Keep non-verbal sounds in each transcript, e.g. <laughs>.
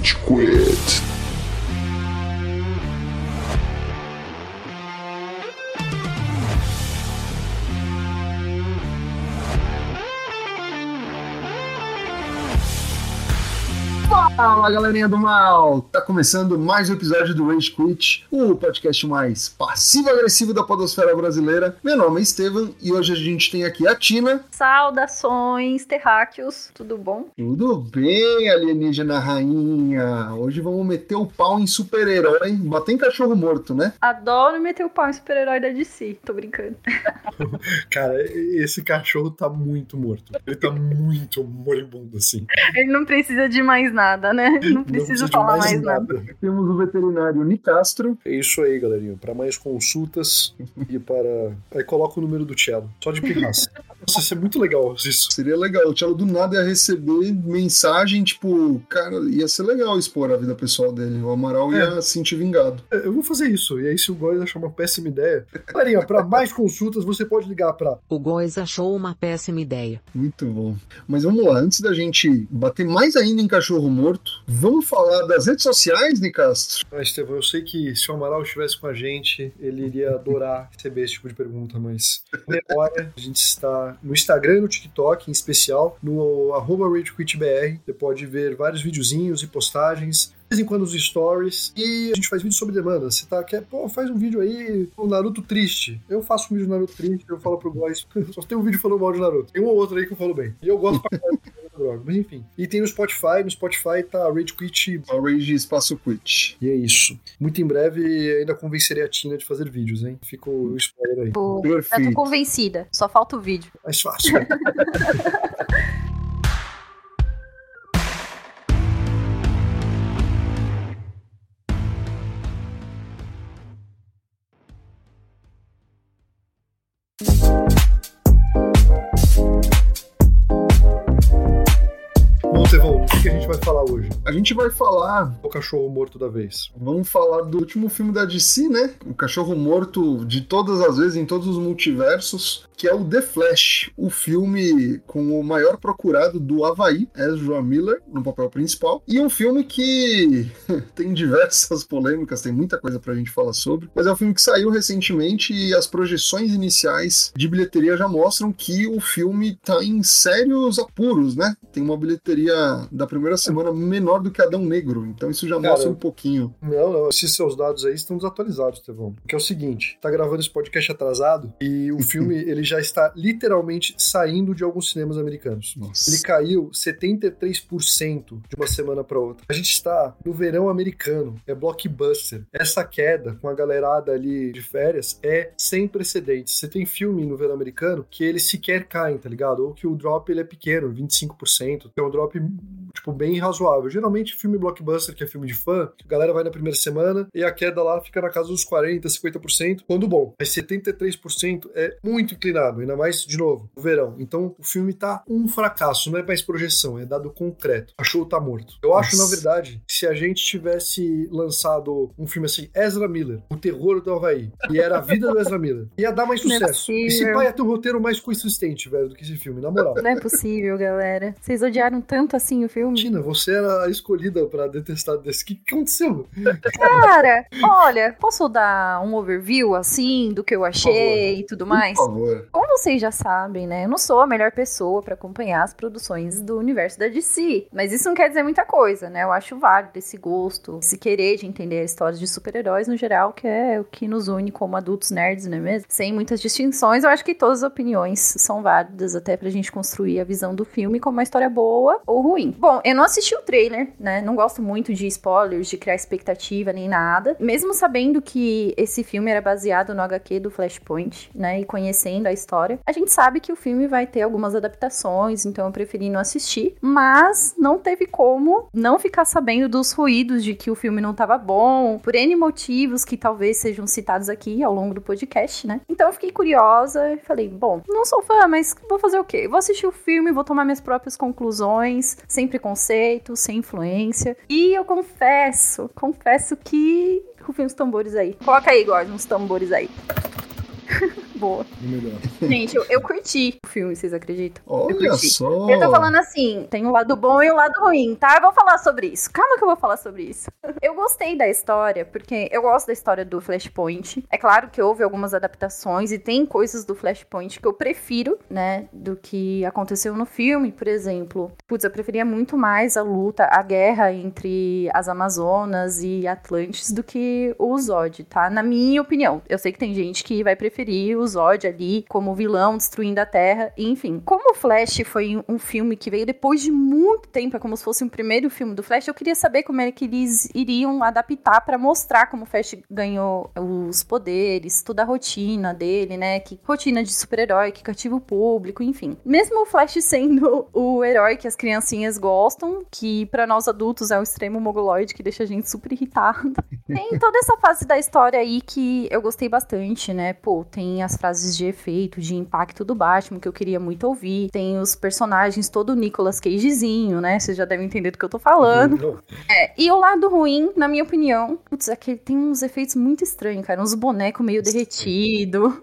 Rage Quit. Fala galerinha do mal! Tá começando mais um episódio do Rage Quit, o podcast mais passivo-agressivo da podosfera brasileira. Meu nome é Estevam e hoje a gente tem aqui a Tina. Saudações, terráqueos, tudo bom? Tudo bem, alienígena rainha? Hoje vamos meter o pau em super-herói, bater em cachorro morto, né? Adoro meter o pau em super-herói da DC, tô brincando. <laughs> Cara, esse cachorro tá muito morto. Ele tá muito moribundo, assim. Ele não precisa de mais nada, né? <laughs> Não preciso falar mais mais nada. nada. Temos o veterinário Nicastro. É isso aí, galerinha. Para mais consultas e para. Aí coloca o número do Cello. Só de pirraça. Nossa, isso é muito legal isso. Seria legal, o Tchelo do nada ia receber mensagem, tipo, cara, ia ser legal expor a vida pessoal dele. O Amaral ia se sentir vingado. É, Eu vou fazer isso. E aí, se o Góis achar uma péssima ideia. Galerinha, para mais consultas, você pode ligar para. O Góis achou uma péssima ideia. Muito bom. Mas vamos lá, antes da gente bater mais ainda em cachorro morto, vamos falar das redes sociais, Nicastro? Ah, Estevão, eu sei que se o Amaral estivesse com a gente, ele iria adorar receber esse tipo de pergunta, mas. Memória, a gente está no Instagram e no TikTok, em especial, no arroba RageQuitBR. Você pode ver vários videozinhos e postagens. De vez em quando os stories. E a gente faz vídeo sob demanda. Você tá, quer, pô, faz um vídeo aí, o Naruto triste. Eu faço um vídeo do Naruto triste, eu falo pro Góis. <laughs> Só tem um vídeo falando mal de Naruto. Tem um ou outro aí que eu falo bem. E eu gosto pra Mas enfim. E tem no Spotify. No Spotify tá Rage Quit A Rage Espaço Quit. e é isso. Muito em breve ainda convencerei a Tina de fazer vídeos, hein? Fica o spoiler aí. Pô, já tô Perfeito. convencida, só falta o vídeo. Mais fácil. Bom, <laughs> falar hoje? A gente vai falar, O cachorro morto da vez. vamos falar do último filme da DC, né? O cachorro morto de todas as vezes, em todos os multiversos, que é o The Flash, o filme com o maior procurado do Havaí, Ezra Miller, no papel principal. E um filme que <laughs> tem diversas polêmicas, tem muita coisa pra gente falar sobre, mas é um filme que saiu recentemente e as projeções iniciais de bilheteria já mostram que o filme tá em sérios apuros, né? Tem uma bilheteria da primeira semana menor do que Adão Negro, então isso já Cara, mostra um pouquinho. Não, não, esses seus dados aí estão desatualizados, Tevão. Que é o seguinte, tá gravando esse podcast atrasado e o <laughs> filme ele já está literalmente saindo de alguns cinemas americanos. Nossa. Ele caiu 73% de uma semana para outra. A gente está no verão americano, é blockbuster. Essa queda com a galerada ali de férias é sem precedentes. Você tem filme no verão americano que eles sequer caem, tá ligado? Ou que o drop ele é pequeno, 25%, que é um drop tipo bem razoável. Geralmente filme blockbuster, que é filme de fã, a galera vai na primeira semana e a queda lá fica na casa dos 40, 50%, quando bom. Mas 73% é muito inclinado, ainda mais de novo, no verão. Então o filme tá um fracasso, não é mais projeção, é dado concreto. A show tá morto. Eu acho, na Nossa. verdade, que se a gente tivesse lançado um filme assim, Ezra Miller, O Terror do Havaí, e era a vida do Ezra Miller, ia dar mais é sucesso. Esse possível. pai ia ter um roteiro mais consistente, velho, do que esse filme, na moral. Não é possível, galera. Vocês odiaram tanto assim o filme? Tina, você era a escolhida pra detestar desse. O que, que aconteceu? Cara, olha, posso dar um overview assim do que eu achei e tudo mais? Por favor. Como vocês já sabem, né? Eu não sou a melhor pessoa pra acompanhar as produções do universo da DC. Mas isso não quer dizer muita coisa, né? Eu acho válido esse gosto, esse querer de entender a história de super-heróis no geral, que é o que nos une como adultos nerds, não é mesmo? Sem muitas distinções, eu acho que todas as opiniões são válidas até pra gente construir a visão do filme como uma história boa ou ruim. Bom, eu não assisti o trailer, né? Não gosto muito de spoilers, de criar expectativa nem nada. Mesmo sabendo que esse filme era baseado no HQ do Flashpoint, né? E conhecendo a história, a gente sabe que o filme vai ter algumas adaptações, então eu preferi não assistir. Mas não teve como não ficar sabendo dos ruídos de que o filme não tava bom, por N motivos que talvez sejam citados aqui ao longo do podcast, né? Então eu fiquei curiosa e falei, bom, não sou fã, mas vou fazer o quê? Vou assistir o filme, vou tomar minhas próprias conclusões, sem preconceito, sem influência. E eu confesso, confesso que rufem uns tambores aí. Coloca aí, Gordon, uns tambores aí. <laughs> boa. Melhor. Gente, eu, eu curti o filme, vocês acreditam? Olha curti. só. Eu tô falando assim, tem o lado bom e o lado ruim, tá? Eu vou falar sobre isso. Calma que eu vou falar sobre isso. <laughs> Eu gostei da história, porque eu gosto da história do Flashpoint. É claro que houve algumas adaptações e tem coisas do Flashpoint que eu prefiro, né, do que aconteceu no filme, por exemplo. Putz, eu preferia muito mais a luta, a guerra entre as Amazonas e Atlantes do que o Zod, tá? Na minha opinião. Eu sei que tem gente que vai preferir o Zod ali como vilão destruindo a Terra, enfim. Como o Flash foi um filme que veio depois de muito tempo, é como se fosse um primeiro filme do Flash, eu queria saber como é que eles iriam adaptar para mostrar como o Flash ganhou os poderes, toda a rotina dele, né? Que rotina de super-herói que cativa o público, enfim. Mesmo o Flash sendo o herói que as criancinhas gostam, que para nós adultos é o extremo mogoloide que deixa a gente super irritado. <laughs> Tem toda essa fase da história aí que eu gostei bastante, né? Pô, tem as frases de efeito, de impacto do Batman que eu queria muito ouvir. Tem os personagens todo Nicolas Cagezinho, né? Vocês já devem entender do que eu tô falando. É, e o lado ruim, na minha opinião, putz, é que tem uns efeitos muito estranhos, cara. Uns bonecos meio derretido.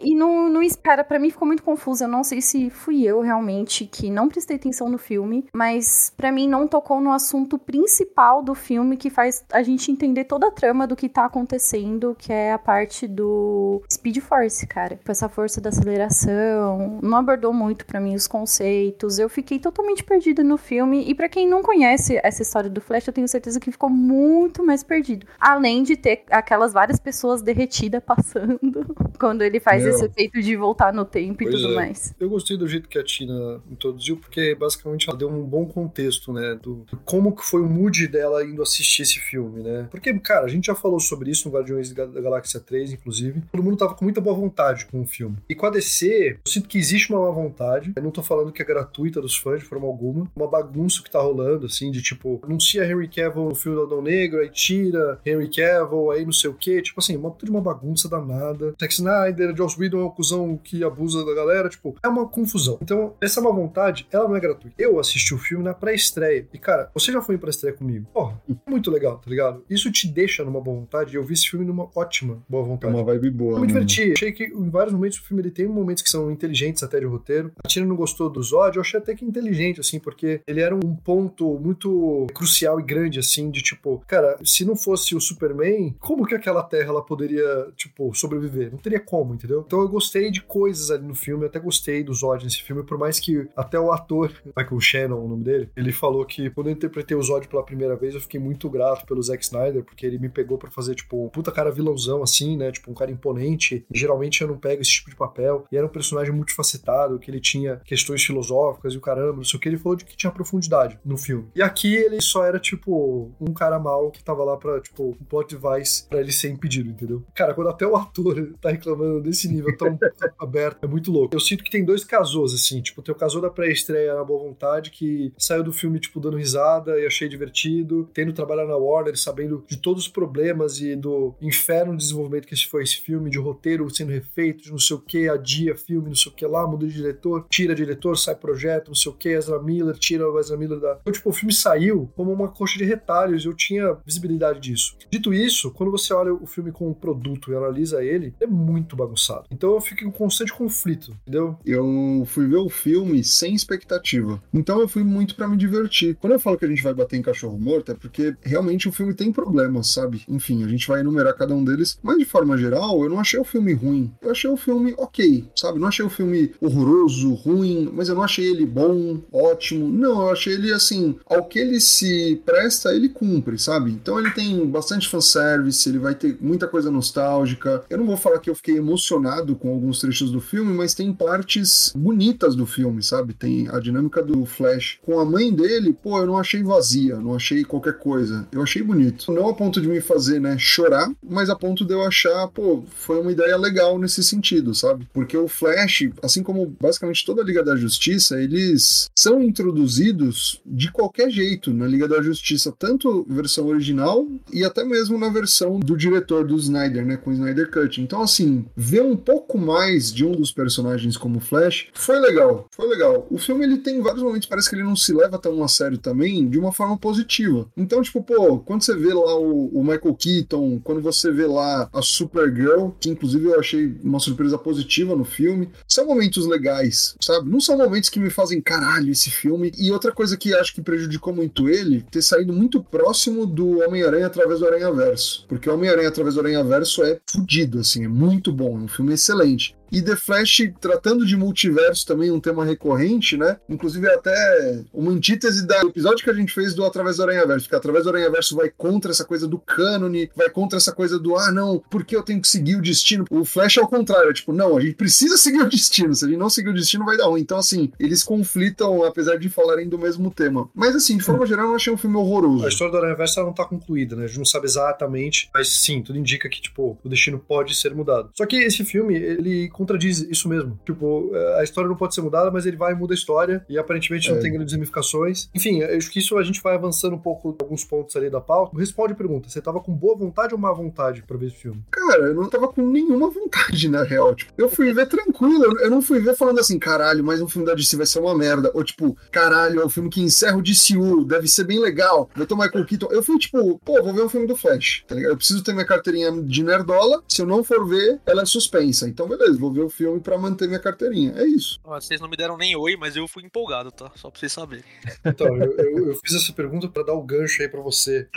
E não, não espera, para mim ficou muito confuso. Eu não sei se fui eu realmente que não prestei atenção no filme, mas para mim não tocou no assunto principal do filme que faz a gente entender toda a trama do que tá acontecendo, que é a parte do Speed Force, cara. Essa força da aceleração. Não abordou muito para mim os conceitos. Eu fiquei totalmente perdida no filme. E para quem não conhece essa história do Flash, eu tenho certeza que ficou muito mais perdido. Além de ter aquelas várias pessoas derretidas passando <laughs> quando ele faz Meu. esse efeito de voltar no tempo e Pois tudo é. mais. Eu gostei do jeito que a Tina introduziu, porque basicamente ela deu um bom contexto, né? Do do como que foi o mood dela indo assistir esse filme, né? Porque, cara, a gente já falou sobre isso no Guardiões da Galáxia 3, inclusive. Todo mundo tava com muita boa vontade com o filme. E com a DC, eu sinto que existe uma má vontade. Eu não tô falando que é gratuita dos fãs de forma alguma. Uma bagunça que tá rolando, assim, de tipo, anuncia Henry Cavill no filme do Adão Negro, aí tira Henry Cavill, aí não sei o quê. Tipo assim, uma de uma bagunça danada. Zack Snyder, Joss Whedon é um cuzão que abusa da galera. Tipo, é uma confusão. Então, essa má vontade, ela não é gratuita. Eu assisti o filme na pré-estreia. E, cara, você já foi em pré-estreia comigo? Porra, muito legal, tá ligado? Isso te deixa numa boa vontade. E eu vi esse filme numa ótima boa É vontade. uma vibe boa. Eu me né? diverti. Achei que em vários momentos o filme ele tem momentos que são inteligentes até de roteiro. A Tina não gostou do Zod, eu achei até que inteligente, assim, porque ele era um ponto muito crucial e grande, assim, de tipo, cara, se não fosse o Superman, como que aquela Terra ela poderia, tipo, sobreviver? Não teria como, entendeu? Então eu gostei de coisas ali no filme, até gostei do Zod nesse filme, por mais que até o ator, Michael Shannon, o nome dele, ele falou que quando eu interpretei o Zod pela primeira vez, eu fiquei muito grato pelo Zack Snyder, porque ele me pegou pra fazer, tipo, um puta cara vilãozão, assim, né? Tipo, um cara imponente. E geralmente eu não pego esse tipo de papel. E era um personagem multifacetado, que ele tinha questões filosóficas e o caramba, não sei o que. Ele falou de que tinha profundidade no filme. E aqui ele só era, tipo, um cara mal que tava lá pra, tipo, um plot device pra ele ser impedido, entendeu? Cara, quando até o ator <laughs> tá reclamando desse nível tão <laughs> aberto, é muito louco. Eu sinto que tem dois casos, assim, tipo, tem o casou da pré-estreia na boa vontade, que saiu do filme, tipo, dando risada e achei divertido, tendo trabalhado na Warner, sabendo de todos os problemas e do inferno de desenvolvimento que foi esse filme, de roteiro sendo refeito, de não sei o que, adia filme, não sei o que lá, muda de diretor, tira diretor, sai projeto, não sei o que, Ezra Miller, tira o Ezra Miller da. Então, tipo, o filme saiu como uma coxa de retalhos, eu tinha visibilidade disso. Dito isso, quando você olha o filme como um produto e analisa ele, é muito bagunçado. Então eu fico em constante conflito, entendeu? Eu fui ver o filme sem expectativa. Então eu fui muito pra me divertir. Quando eu falo que a gente vai bater em cachorro morto, é porque realmente o filme tem problemas, sabe? Enfim, a gente vai enumerar cada um deles. Mas de forma geral, eu não achei o filme ruim. Eu achei o filme ok, sabe? Não achei o filme horroroso, ruim, mas eu não achei ele bom, ótimo. Não, eu achei ele assim, ao que ele se presta, ele cumpre, sabe? Então ele tem bastante fanservice, ele vai ter muita coisa nostálgica. Eu não vou falar que eu fiquei emocionado com alguns trechos do filme, mas tem partes bonitas do filme, sabe? Tem a dinâmica do Flash com a mãe dele, pô, eu não achei vazia, não achei qualquer coisa. Eu achei bonito. Não a ponto de me fazer, né, chorar, mas a ponto de eu achar, pô, foi uma ideia legal nesse sentido, sabe? Porque o Flash, assim como basicamente toda a Liga da Justiça, eles são introduzidos de qualquer jeito na Liga da Justiça, tanto versão original e até mesmo na versão do diretor do Snyder, né, com o Snyder Cut. Então, assim, ver um pouco mais de um dos personagens como Flash foi legal, foi legal. O filme ele tem vários momentos, parece que ele não se leva tão a sério também, de uma forma positiva. Então, tipo, pô, quando você vê lá o, o Michael Keaton, quando você vê lá a Supergirl, que inclusive eu achei uma surpresa positiva no filme. São momentos legais, sabe? Não são momentos que me fazem caralho esse filme. E outra coisa que acho que prejudicou muito ele, ter saído muito próximo do Homem-Aranha através do Aranha Verso. Porque o Homem-Aranha através do Aranha Verso é fudido, assim, é muito bom, é um filme excelente. E The Flash, tratando de multiverso também, um tema recorrente, né? Inclusive é até uma antítese do episódio que a gente fez do Através do Aranha-Verso, que Através do Aranha-Verso vai contra essa coisa do cânone, vai contra essa coisa do, ah, não, porque eu tenho que seguir o destino? O Flash é o contrário, é tipo, não, a gente precisa seguir o destino, se a gente não seguir o destino vai dar ruim. Então, assim, eles conflitam, apesar de falarem do mesmo tema. Mas, assim, de forma geral, eu achei um filme horroroso. A história do Aranha-Verso não tá concluída, né? A gente não sabe exatamente, mas sim, tudo indica que, tipo, o destino pode ser mudado. Só que esse filme, ele contradiz isso mesmo. Tipo, é, a história não pode ser mudada, mas ele vai e muda a história e aparentemente é. não tem grandes ramificações. Enfim, acho que isso a gente vai avançando um pouco alguns pontos ali da pauta. Responde a pergunta: você tava com boa vontade ou má vontade pra ver esse filme? Cara, eu não tava com nenhuma vontade, na real. Tipo, eu fui ver tranquilo. Eu não fui ver falando assim, caralho, mais um filme da DC vai ser uma merda. Ou tipo, caralho, é um filme que encerra o DCU, deve ser bem legal. Vai ter o Michael Keaton. Eu fui tipo, pô, vou ver um filme do Flash, tá ligado? Eu preciso ter minha carteirinha de nerdola. Se eu não for ver, ela é suspensa. Então, beleza, vou ver o filme para manter minha carteirinha. É isso. Vocês não me deram nem oi, mas eu fui empolgado, tá? Só pra vocês saberem. Então, eu, eu, eu fiz essa pergunta para dar o gancho aí para você.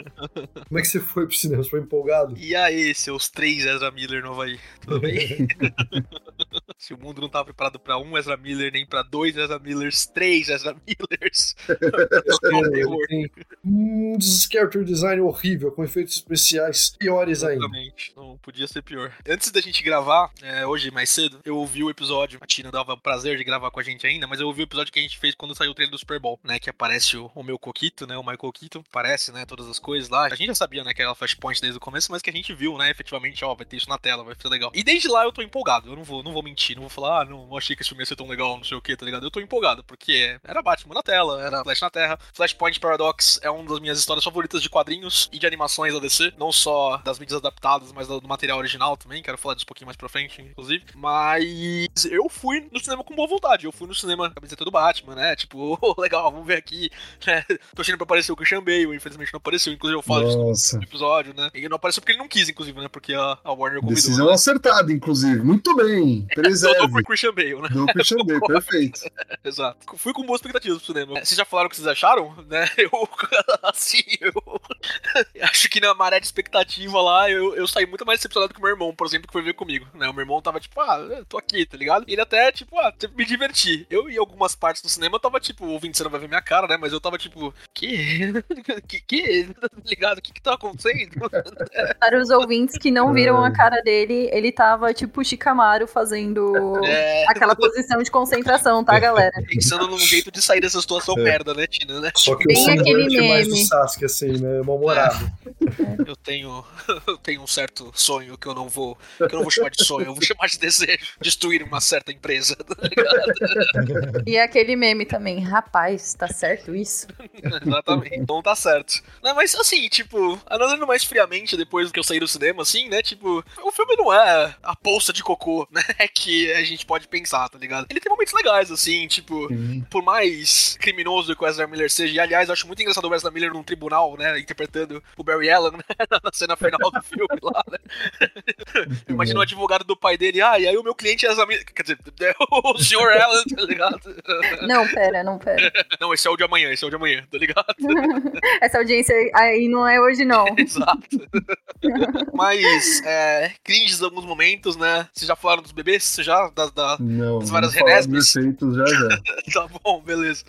Como é que você foi pro cinema? Você foi empolgado? E aí, seus três Ezra Miller novo aí? Tudo bem? <laughs> Se o mundo não tá preparado para um Ezra Miller, nem para dois Ezra Millers, três Ezra Millers. <laughs> um character design horrível, com efeitos especiais piores ainda. Exatamente, não podia ser pior. Antes da gente gravar, é, hoje mais cedo, eu ouvi o episódio. A Tina dava prazer de gravar com a gente ainda, mas eu ouvi o episódio que a gente fez quando saiu o trailer do Super Bowl, né? Que aparece o, o meu Coquito, né? O Michael Keaton. Aparece, né? Todas as coisas lá. A gente já sabia, né? Que era Flashpoint desde o começo, mas que a gente viu, né? Efetivamente, ó, vai ter isso na tela, vai ser legal. E desde lá eu tô empolgado. Eu não vou, não vou mentir, não vou falar, ah, não, não achei que esse filme ia ser tão legal, não sei o que, tá ligado? Eu tô empolgado, porque era Batman na tela, era Flash na Terra. Flashpoint Paradox é uma das minhas histórias favoritas de quadrinhos e de animações da DC, não só das mídias adaptadas, mas do material original também. Quero falar disso um pouquinho mais pra frente, inclusive. Mas eu fui no cinema com boa vontade. Eu fui no cinema com a camiseta do Batman, né? Tipo, <laughs> oh, legal, vamos ver aqui. <laughs> Né? Tô achando pra aparecer o Christian Bale, infelizmente não apareceu. Inclusive eu falo Nossa. no episódio, né? E não apareceu porque ele não quis, inclusive, né? Porque a, a Warner convidou. Decisão né? acertada, inclusive. Muito bem. <laughs> Preserve. Eu tô com o Christian Bale, né? Do Christian Bale, <laughs> perfeito. <laughs> Exato. Fui com boas expectativas pro cinema. Vocês já falaram o que vocês acharam, <laughs> né? Eu, assim, eu acho que na maré de expectativa lá, eu, eu saí muito mais decepcionado que o meu irmão, por exemplo, que foi ver comigo, né? O meu irmão tava tipo, ah, tô aqui, tá ligado? E ele até, tipo, ah, me diverti. Eu e algumas partes do cinema, eu tava tipo, ouvindo, você não vai ver minha cara, né? Mas eu tava tipo, que? que? Que? Tá ligado? O que que tá acontecendo? Para os ouvintes que não viram a cara dele, ele tava tipo Shikamaru fazendo <laughs> é... aquela posição de concentração, tá, galera? Pensando num jeito de sair dessa situação é. merda, né, Tina, né? Só que Bem o aquele meme. mais do Sasuke, assim, né? Mal-humorado. É. Eu tenho, <laughs> eu tenho um certo sonho que eu não vou, que eu não vou chamar de sonho, eu vou chamar de desejo. Destruir uma certa empresa, tá ligado? E aquele meme também, rapaz, tá certo isso? Exatamente, não tá certo. Não, mas assim, tipo, analisando mais friamente depois que eu saí do cinema, assim, né, tipo, o filme não é a bolsa de cocô, né, <laughs> que a gente pode pensar, tá ligado? Ele tem momentos legais, assim, tipo, por mais criminoso que o Ezra Miller seja, e aliás, eu acho muito engraçado o Ezra Miller num tribunal, né, interpretando o Barry Allen, né, <laughs> na cena final do filme lá, né. Imagina o advogado do pai dele, ah, e aí o meu cliente é Ezra Miller, quer dizer, <laughs> é o Sr. Allen, tá ligado? Não, pera, não, pera. <laughs> Não, esse é o de amanhã, esse é o de amanhã, tá ligado? Essa audiência aí não é hoje, não. Exato. Mas, é, cringes em alguns momentos, né? Vocês já falaram dos bebês? Já? Das, da, não, das várias renesmes? já, já. <laughs> tá bom, beleza.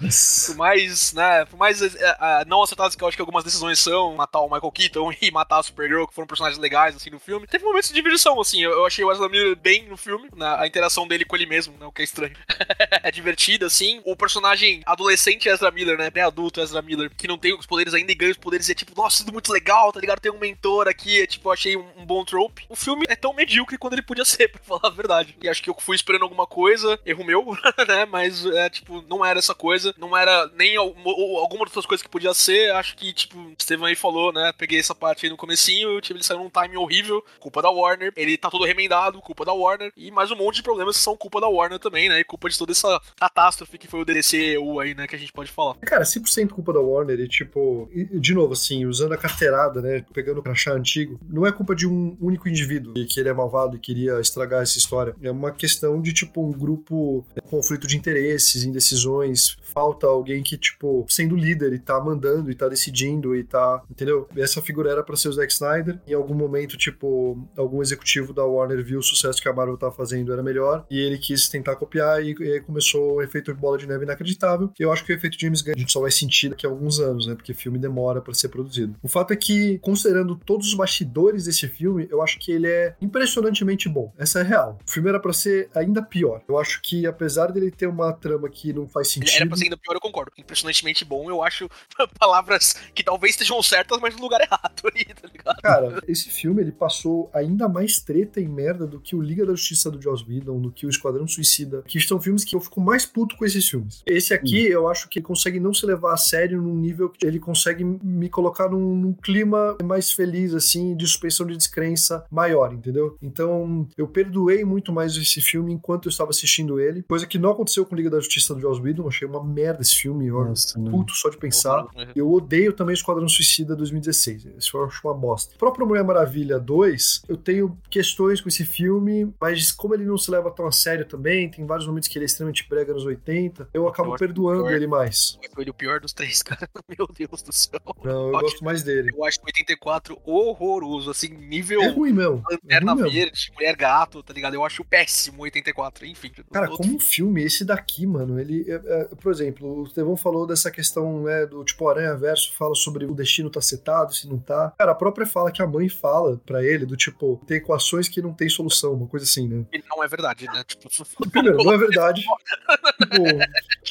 Por mais, né? Por mais é, não acertadas que eu acho que algumas decisões são matar o Michael Keaton <laughs> e matar a Supergirl, que foram personagens legais, assim, no filme. Teve momentos de diversão, assim. Eu, eu achei o Wesley Miller bem no filme, né, a interação dele com ele mesmo, né? O que é estranho. <laughs> é divertida, assim. O personagem adolescente Ezra Miller, né? Bem adulto Ezra Miller, que não tem os poderes ainda e ganha os poderes, e é tipo, nossa, tudo muito legal, tá ligado? Tem um mentor aqui, é tipo, eu achei um, um, bom trope. O filme é tão medíocre quando ele podia ser, pra falar a verdade. E acho que eu fui esperando alguma coisa, erro meu, <laughs> né? Mas é tipo, não era essa coisa, não era nem alguma, das coisas que podia ser. Acho que, tipo, Estevam aí falou, né? Peguei essa parte aí no comecinho, o time saiu num time horrível, culpa da Warner, ele tá todo remendado, culpa da Warner, e mais um monte de problemas que são culpa da Warner também, né? E culpa de toda essa catástrofe que foi o DCU aí, né, que a gente pode falar. Cara, 100% culpa da Warner e, tipo, e, de novo, assim, usando a carteirada, né, pegando o crachá antigo, não é culpa de um único indivíduo que ele é malvado e queria estragar essa história. É uma questão de, tipo, um grupo, é, conflito de interesses, indecisões, falta alguém que, tipo, sendo líder e tá mandando e tá decidindo e tá, entendeu? Essa figura era pra ser o Zack Snyder. Em algum momento, tipo, algum executivo da Warner viu o sucesso que a Marvel tá fazendo era melhor e ele quis tentar copiar e, e começou o efeito bola de neve inacreditável. Eu acho que o efeito James Gunn a gente só vai sentir daqui a alguns anos, né? Porque filme demora para ser produzido. O fato é que, considerando todos os bastidores desse filme, eu acho que ele é impressionantemente bom. Essa é real. O filme era para ser ainda pior. Eu acho que, apesar dele ter uma trama que não faz sentido. Era pra ser ainda pior, eu concordo. Impressionantemente bom, eu acho <laughs> palavras que talvez estejam certas, mas no lugar <laughs> errado aí, tá ligado? Cara, esse filme ele passou ainda mais treta e merda do que o Liga da Justiça do Joss Whedon, do que o Esquadrão Suicida, que são filmes que eu fico mais puto com esses filmes. Esse aqui, hum. eu acho que ele consegue não se levar a sério num nível que ele consegue me colocar num, num clima mais feliz, assim, de suspensão de descrença maior, entendeu? Então, eu perdoei muito mais esse filme enquanto eu estava assistindo ele, coisa que não aconteceu com Liga da Justiça do Joss Whedon, achei uma merda esse filme, eu Nossa, puto só de pensar. Uhum. Eu odeio também Esquadrão Suicida 2016, esse eu acho uma bosta. O próprio Mulher Maravilha 2, eu tenho questões com esse filme, mas como ele não se leva tão a sério também, tem vários momentos que ele é extremamente brega nos 80, eu acabo eu perdoando pior, ele mais. Foi ele o pior dos três, <laughs> cara. Meu Deus do céu. Não, eu, eu gosto mais dele. Eu acho 84 horroroso, assim, nível. É ruim mesmo. Lanterna é Verde, Mulher Gato, tá ligado? Eu acho péssimo 84, enfim. Cara, como um filme, esse daqui, mano, ele. É, é, por exemplo, o Estevão falou dessa questão, né, do tipo Aranha Verso, fala sobre o destino tá setado, se não tá. Cara, a própria fala que a mãe fala para ele, do tipo, tem equações que não tem solução, uma coisa assim, né? E não é verdade, né? Tipo, Primeiro, <laughs> não é verdade. <laughs> tipo,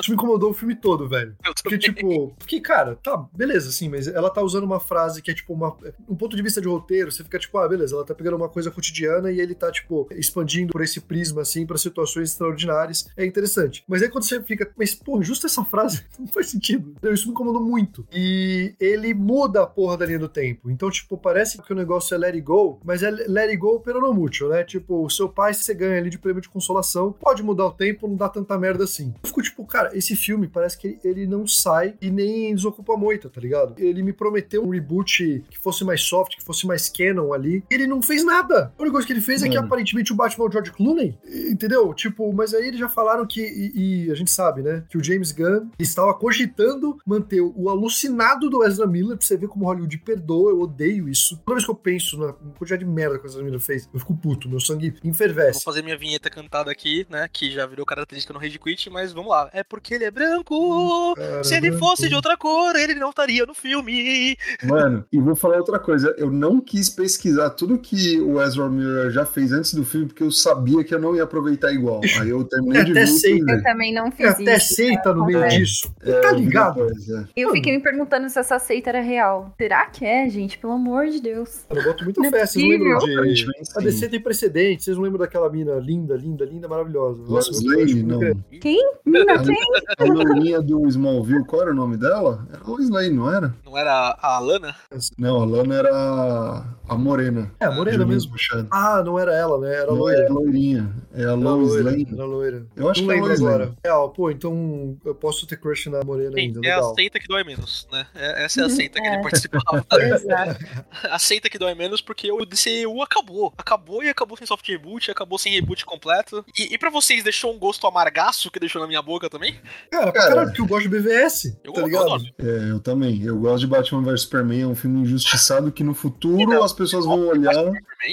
isso me incomodou o filme todo, velho. Porque, tipo, porque, cara, tá, beleza, assim, mas ela tá usando uma frase que é, tipo, uma, um ponto de vista de roteiro, você fica, tipo, ah, beleza, ela tá pegando uma coisa cotidiana e ele tá, tipo, expandindo por esse prisma, assim, para situações extraordinárias. É interessante. Mas aí quando você fica, mas, pô, justo essa frase <laughs> não faz sentido. Isso me incomodou muito. E ele muda a porra da linha do tempo. Então, tipo, parece que o negócio é let it go, mas é let it go pero no mucho, né? Tipo, o seu pai, se você ganha ali de prêmio de consolação, pode mudar o tempo, não dá tanta merda assim. Eu fico, tipo, cara, esse filme parece que ele não sai e nem desocupa a moita, tá ligado? Ele me prometeu um reboot que fosse mais soft, que fosse mais canon ali. E ele não fez nada. A única coisa que ele fez Mano. é que aparentemente o Batman é o George Clooney, entendeu? Tipo, mas aí eles já falaram que, e, e, a gente sabe, né, que o James Gunn estava cogitando manter o alucinado do Ezra Miller, pra você ver como Hollywood perdoa, eu odeio isso. Toda vez que eu penso na quantidade de merda que o Ezra Miller fez, eu fico puto, meu sangue enfervesce. Vou fazer minha vinheta cantada aqui, né, que já virou característica no Rage Quit, mas vamos lá. É porque ele é branco. Cara, Se ele branco. fosse de outra cor, ele não estaria no filme. Mano, e vou falar outra coisa. Eu não quis pesquisar tudo que o Ezra Miller já fez antes do filme, porque eu sabia que eu não ia aproveitar igual. Aí eu terminei de ver. Eu também não fiz até isso. seita no meio disso. É, tá ligado? Depois, é. Eu fiquei me perguntando se essa seita era real. Será que é, gente? Pelo amor de Deus. Eu boto muito fé. Vocês não lembram de. A DC tem precedente. Vocês não lembram daquela mina linda, linda, linda, maravilhosa? Nossa, Lane, não. Quem? Mina quem? A loirinha do Smallville, qual era o nome dela? Era Lois Lane, não era? Não era a Alana? Não, a Lana era a Morena. É, a Morena mesmo. Puxando. Ah, não era ela, né? Era a loira. É a loirinha. É a Lois Lane. Era a loira. Eu acho não que é a Lois agora. Lane. É, ó, pô, então eu posso ter crush na Morena Sim, ainda. É legal. a seita que dói menos, né? É, essa é a <laughs> seita que ele participava. <laughs> Exato. a seita que dói menos porque o DCU acabou. Acabou e acabou sem soft reboot, acabou sem reboot completo. E, e pra vocês, deixou um gosto amargaço que deixou na minha boca também? Cara, pra caralho, porque eu gosto de BVS. Eu tá ligado? É, eu também. Eu gosto de Batman vs Superman, é um filme injustiçado que no futuro não, as pessoas vão olhar.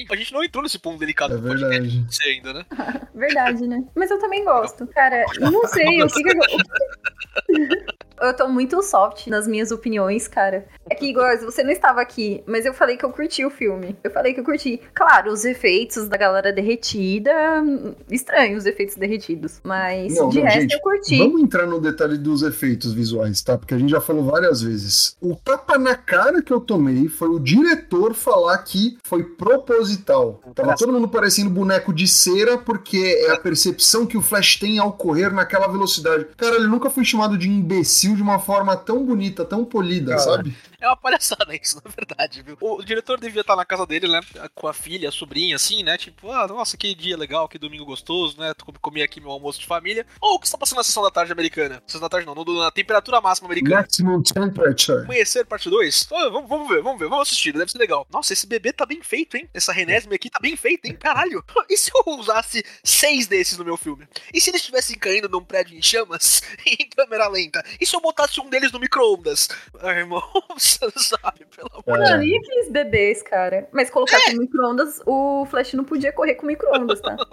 A gente não entrou nesse ponto delicado é verdade. Você ainda, né? <laughs> verdade, né? Mas eu também gosto, cara. Não sei, o que, que eu. Eu tô muito soft nas minhas opiniões, cara. É que, Igor, você não estava aqui, mas eu falei que eu curti o filme. Eu falei que eu curti. Claro, os efeitos da galera derretida. Estranho os efeitos derretidos. Mas não, de não, resto gente, eu curti. Vamos entrar no detalhe dos efeitos visuais, tá? Porque a gente já falou várias vezes. O tapa na cara que eu tomei foi o diretor falar que foi proposital. Tava todo mundo parecendo boneco de cera, porque é a percepção que o Flash tem ao correr naquela velocidade. Cara, ele nunca foi chamado de imbecil imbecil de uma forma tão bonita, tão polida, Cara. sabe? É uma palhaçada <laughs> isso, na verdade, viu? O diretor devia estar na casa dele, né? Com a filha, a sobrinha, assim, né? Tipo, ah, nossa, que dia legal, que domingo gostoso, né? Tô- Comi aqui meu almoço de família. Ou o que está passando na sessão da tarde americana? Sessão da tarde não, na temperatura máxima americana. Maximum temperature. Amanhecer, parte 2? vamos, vamos ver, vamos ver, vamos assistir, deve ser legal. Nossa, esse bebê tá bem feito, hein? Essa Renésime aqui tá bem feita, hein? Caralho. <laughs> E se eu usasse seis desses no meu filme? E se eles estivessem caindo num prédio em chamas, <laughs> em câmera lenta? E se eu botasse um deles no micro-ondas? Ah, irmão, você <laughs> sabe, pelo amor É. Mano, e aqueles bebês, cara? Mas colocar com micro-ondas, o Flash não podia correr com micro-ondas, tá? <laughs>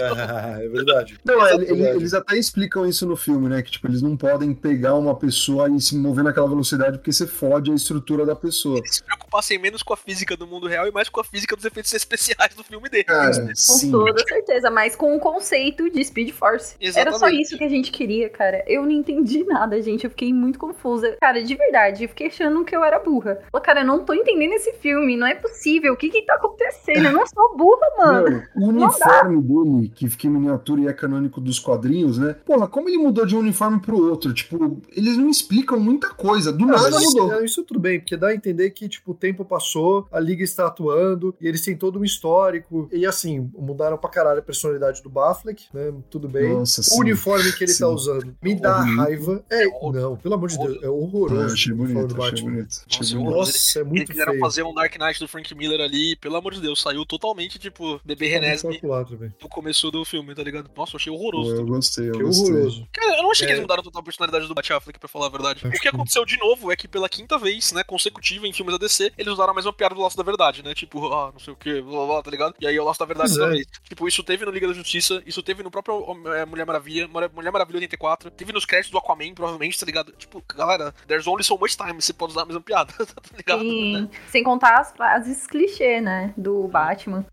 Ah, é verdade. Não, Exato, ele- ele- verdade. eles até explicam isso no filme, né? Que tipo, eles não podem pegar uma pessoa e se mover naquela velocidade porque você fode a estrutura da pessoa. se preocupassem menos com a física do mundo real e mais com a física dos efeitos especiais do filme dele. Cara, Com sim. toda certeza, mas com o conceito de Speed Force. Era só Exatamente. isso que a gente queria, cara. Eu não entendi nada, gente. Eu fiquei muito confusa. Cara, de verdade, eu fiquei achando que eu era burra. Falei, cara, eu não tô entendendo esse filme. Não é possível. O que que tá acontecendo? Eu não sou burra, <laughs> mano. Meu, o uniforme dele, que fica em miniatura e é canônico dos quadrinhos, né? Porra, como ele mudou de um uniforme pro outro? Tipo, eles não explicam muita coisa. Do Ah, nada mudou. isso, isso tudo bem, porque dá a entender que, tipo, o tempo passou, a liga está atuando, e eles têm todo um histórico. E assim, mudaram pra caralho a personalidade do Baffleck, né? Tudo bem. Nossa, o sim. uniforme que ele Sim. tá usando me dá Horrível. raiva. É, horrível. não, pelo amor de Deus, é horroroso. achei o uniforme bonito, do achei Batman. Bonito. Achei Nossa, bonito. Nossa, é Eles muito quiseram feio. fazer um Dark Knight do Frank Miller ali, pelo amor de Deus, saiu totalmente, tipo, bebê Renesme Espetacular também. do começo do filme, tá ligado? Nossa, eu achei Pô, horroroso. eu gostei, eu Que gostei. horroroso. Cara, eu não achei que É. eles mudaram total a personalidade do Bat Affleck, pra falar a verdade. Acho O que aconteceu de novo é que pela quinta vez, né, consecutiva em filmes da DC, eles usaram a mesma piada do Laço da Verdade, né? Tipo, ah, não sei o que, blá, blá, blá, tá ligado? E aí é o Laço da Verdade Pois toda é. Tipo, isso teve no Liga da Justiça, isso teve no próprio é, Mulher Maravilha, Mulher Maravilha 84, teve nos créditos do Aquaman, provavelmente, tá ligado? Tipo, galera, there's only so much time, você pode usar mesma piada, <laughs> tá ligado? Sim. Sem contar as frases clichê, né? Do Batman.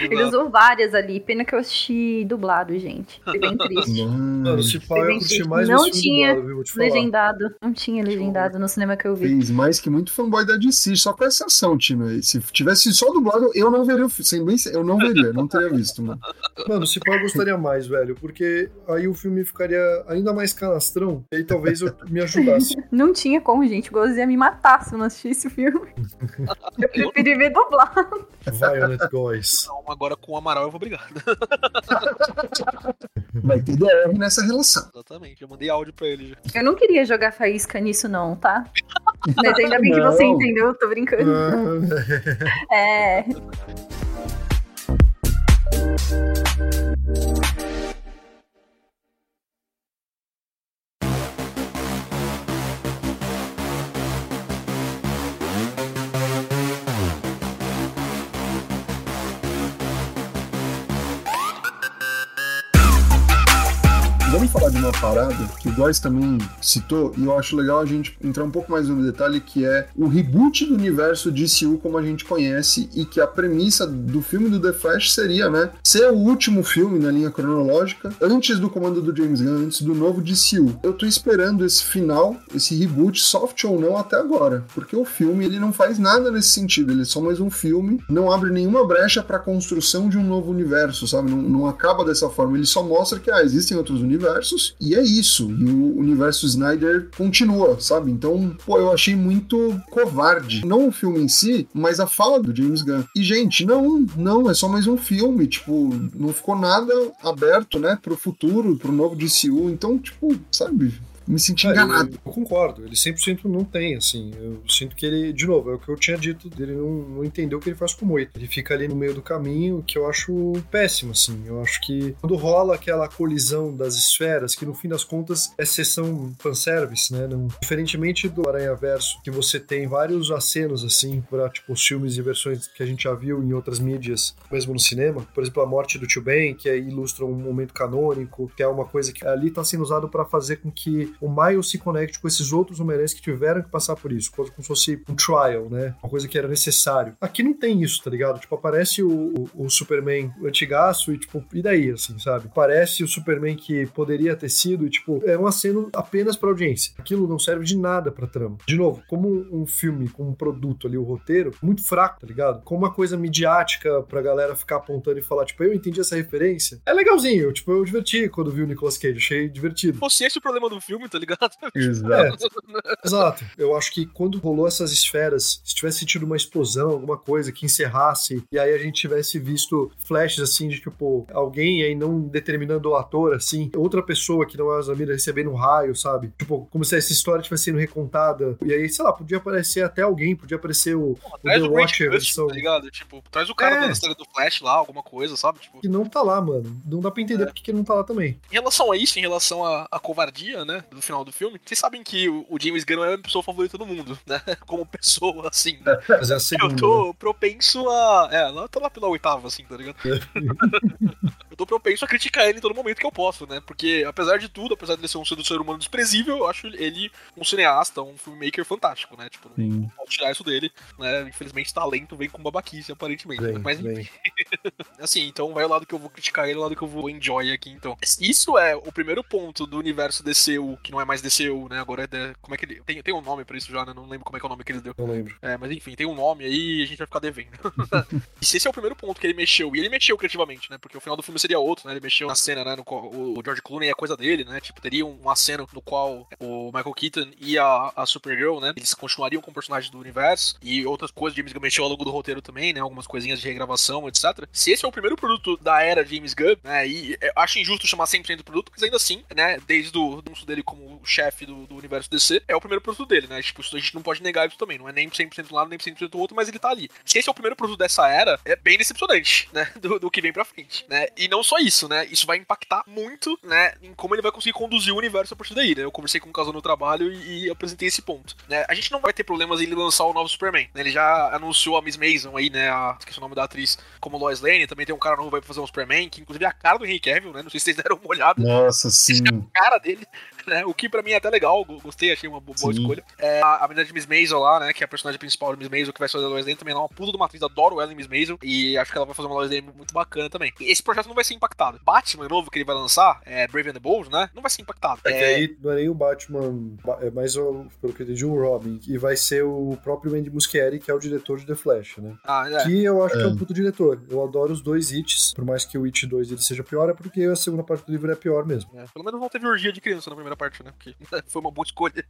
Ele Exato. usou várias ali. Pena que eu assisti dublado, gente. Foi bem <laughs> triste. Mano, se pau eu curtir mais Não tinha dublado, viu? Legendado. Não tinha legendado no cinema que eu vi. Fez mais que muito fanboy da DC, só com essa ação, Tino. Se tivesse só dublado, eu não veria o filme. Eu não veria, não teria visto, mano. Mano, se pau eu gostaria mais, velho, porque aí o filme ficaria ainda mais canastrão, e aí talvez eu me ajudasse. <laughs> Não tinha como, gente. O Gozo ia me matar se eu não assistisse o filme. <laughs> Eu preferi ver dublado. Violent Boys. Então, agora com o Amaral eu vou brigar. <laughs> Vai ter DR nessa relação. Exatamente, eu mandei áudio pra ele já. Eu não queria jogar faísca nisso, não, tá? Mas ainda bem que Não. você entendeu, eu tô brincando. Ah, É. uma parada que o Góis também citou, e eu acho legal a gente entrar um pouco mais no detalhe, que é o reboot do universo DCU como a gente conhece, e que a premissa do filme do The Flash seria, né, ser o último filme na linha cronológica, antes do comando do James Gunn, antes do novo DCU. Eu tô esperando esse final, esse reboot, soft ou não, até agora, porque o filme, ele não faz nada nesse sentido, ele é só mais um filme, não abre nenhuma brecha pra construção de um novo universo, sabe? Não, não acaba dessa forma, ele só mostra que, ah, existem outros universos, e é isso. E o universo Snyder continua, sabe? Então, pô, eu achei muito covarde. Não o filme em si, mas a fala do James Gunn. E, gente, não, não, é só mais um filme. Tipo, não ficou nada aberto, né, pro futuro, pro novo DCU. Então, tipo, sabe? Me senti É, enganado. Eu, eu concordo, ele 100% não tem, assim. Eu sinto que ele, de novo, é o que eu tinha dito, ele não, não entendeu o que ele faz com o Moito. Ele fica ali no meio do caminho, que eu acho péssimo, assim. Eu acho que quando rola aquela colisão das esferas, que no fim das contas é sessão fanservice, né? Não, diferentemente do Aranha Verso, que você tem vários acenos, assim, pra, tipo, os filmes e versões que a gente já viu em outras mídias, mesmo no cinema. Por exemplo, a morte do Tio Ben, que aí ilustra um momento canônico, que é uma coisa que ali tá sendo usado para fazer com que o Miles se conecte com esses outros Homem-Aranhas que tiveram que passar por isso, como se fosse um trial, né? Uma coisa que era necessário. Aqui não tem isso, tá ligado? Tipo, aparece o, o, o Superman antigaço e, tipo, e daí, assim, sabe? Parece o Superman que poderia ter sido e, tipo, é um aceno apenas pra audiência. Aquilo não serve de nada pra trama. De novo, como um filme, como um produto ali, o roteiro, muito fraco, tá ligado? Como uma coisa midiática pra galera ficar apontando e falar, tipo, eu entendi essa referência. É legalzinho, tipo, eu diverti quando vi o Nicolas Cage, achei divertido. Se fosse esse o problema do filme, filme, tá ligado? <laughs> Exato. É, exato. Eu acho que quando rolou essas esferas, se tivesse sentido uma explosão, alguma coisa que encerrasse, e aí a gente tivesse visto flashes assim de tipo, alguém aí não determinando o ator, assim, outra pessoa que não é o Zamira recebendo um raio, sabe? Tipo, como se essa história estivesse sendo recontada. E aí, sei lá, podia aparecer até alguém, podia aparecer o, The o Grant Watcher, versão. tá ligado? Tipo, traz o cara É. da história do Flash lá, alguma coisa, sabe? Tipo, Que não tá lá, mano. Não dá pra entender É. porque que não tá lá também. Em relação a isso, em relação à, à covardia, né, do final do filme, vocês sabem que o, o James Gunn não é a pessoa favorita do mundo, né? <laughs> Como pessoa, assim. né? Mas é a Eu segunda. tô propenso a. É, lá tô lá pela oitava, assim, tá ligado? <laughs> eu tô propenso a criticar ele em todo momento que eu posso, né? Porque, apesar de tudo, apesar de ele ser um ser humano desprezível, eu acho ele um cineasta, um filmmaker fantástico, né? Tipo, não Sim. posso tirar isso dele, né? Infelizmente, talento vem com babaquice, aparentemente. Vem, Mas, vem. <laughs> assim, então vai o lado que eu vou criticar ele, o lado que eu vou enjoy aqui, então. Isso é o primeiro ponto do universo DCU, que não é mais DCU, né? Agora é. The- Como é que ele. Tem, tem um nome pra isso já, né? Não lembro como é que é o nome que ele deu. Não lembro. É, mas enfim, tem um nome aí e a gente vai ficar devendo. <laughs> e se esse é o primeiro ponto que ele mexeu, e ele mexeu criativamente, né? Porque o final do filme seria outro, né? Ele mexeu na cena, né? No qual o George Clooney é a coisa dele, né? Tipo, teria um- uma cena no qual o Michael Keaton e a, a Supergirl, né? Eles continuariam com personagens do universo e outras coisas. James Gunn mexeu ao longo do roteiro também, né? Algumas coisinhas de regravação, etc. Se esse é o primeiro produto da era James Gunn, né? E eu acho injusto chamar 100% do produto, mas ainda assim, né? Desde o anúncio dele como chefe do, do universo DC, é o primeiro produto dele, né? Tipo, isso a gente não pode negar isso também. Não é nem 100% do lado, nem 100% do outro, mas ele tá ali. Se esse é o primeiro produto dessa era, é bem decepcionante, né? <laughs> Do, do que vem pra frente, né? E não só isso, né? Isso vai impactar muito, né? Em como ele vai conseguir conduzir o universo a partir daí, né? Eu conversei com o Casal no trabalho e, e apresentei esse ponto, né? A gente não vai ter problemas em ele lançar o novo Superman, né? Ele já anunciou a Miss Mason aí, né? A, esqueci o nome da atriz como Lois Lane. Também tem um cara novo que vai fazer um Superman, que inclusive é a cara do Henry Cavill, né? Não sei se vocês <laughs> deram uma olhada Nossa, sim. a cara dele, <laughs> né? O que pra mim é até legal, go- gostei, achei uma bo- boa Sim. escolha. É, a a menina de Miss Maisel lá, né? Que é a personagem principal de Miss Maisel, que vai fazer a Lois Lane, também é uma puta de uma atriz, adoro ela em Miss Maisel, e acho que ela vai fazer uma Lois Lane muito bacana também. E esse projeto não vai ser impactado. Batman novo que ele vai lançar, é Brave and the Bold, né? Não vai ser impactado. É que É, aí não é nem o Batman, é mais, o, pelo que eu entendi, o Robin. E vai ser o próprio Andy Muschietti, que é o diretor de The Flash, né? ah, é. Que eu acho que é É. um puto diretor. Eu adoro os dois hits. Por mais que o It 2 ele seja pior, é porque a segunda parte do livro é pior mesmo. É, Pelo menos não teve orgia de criança na primeira parte, né? Porque <laughs> foi uma boa escolha.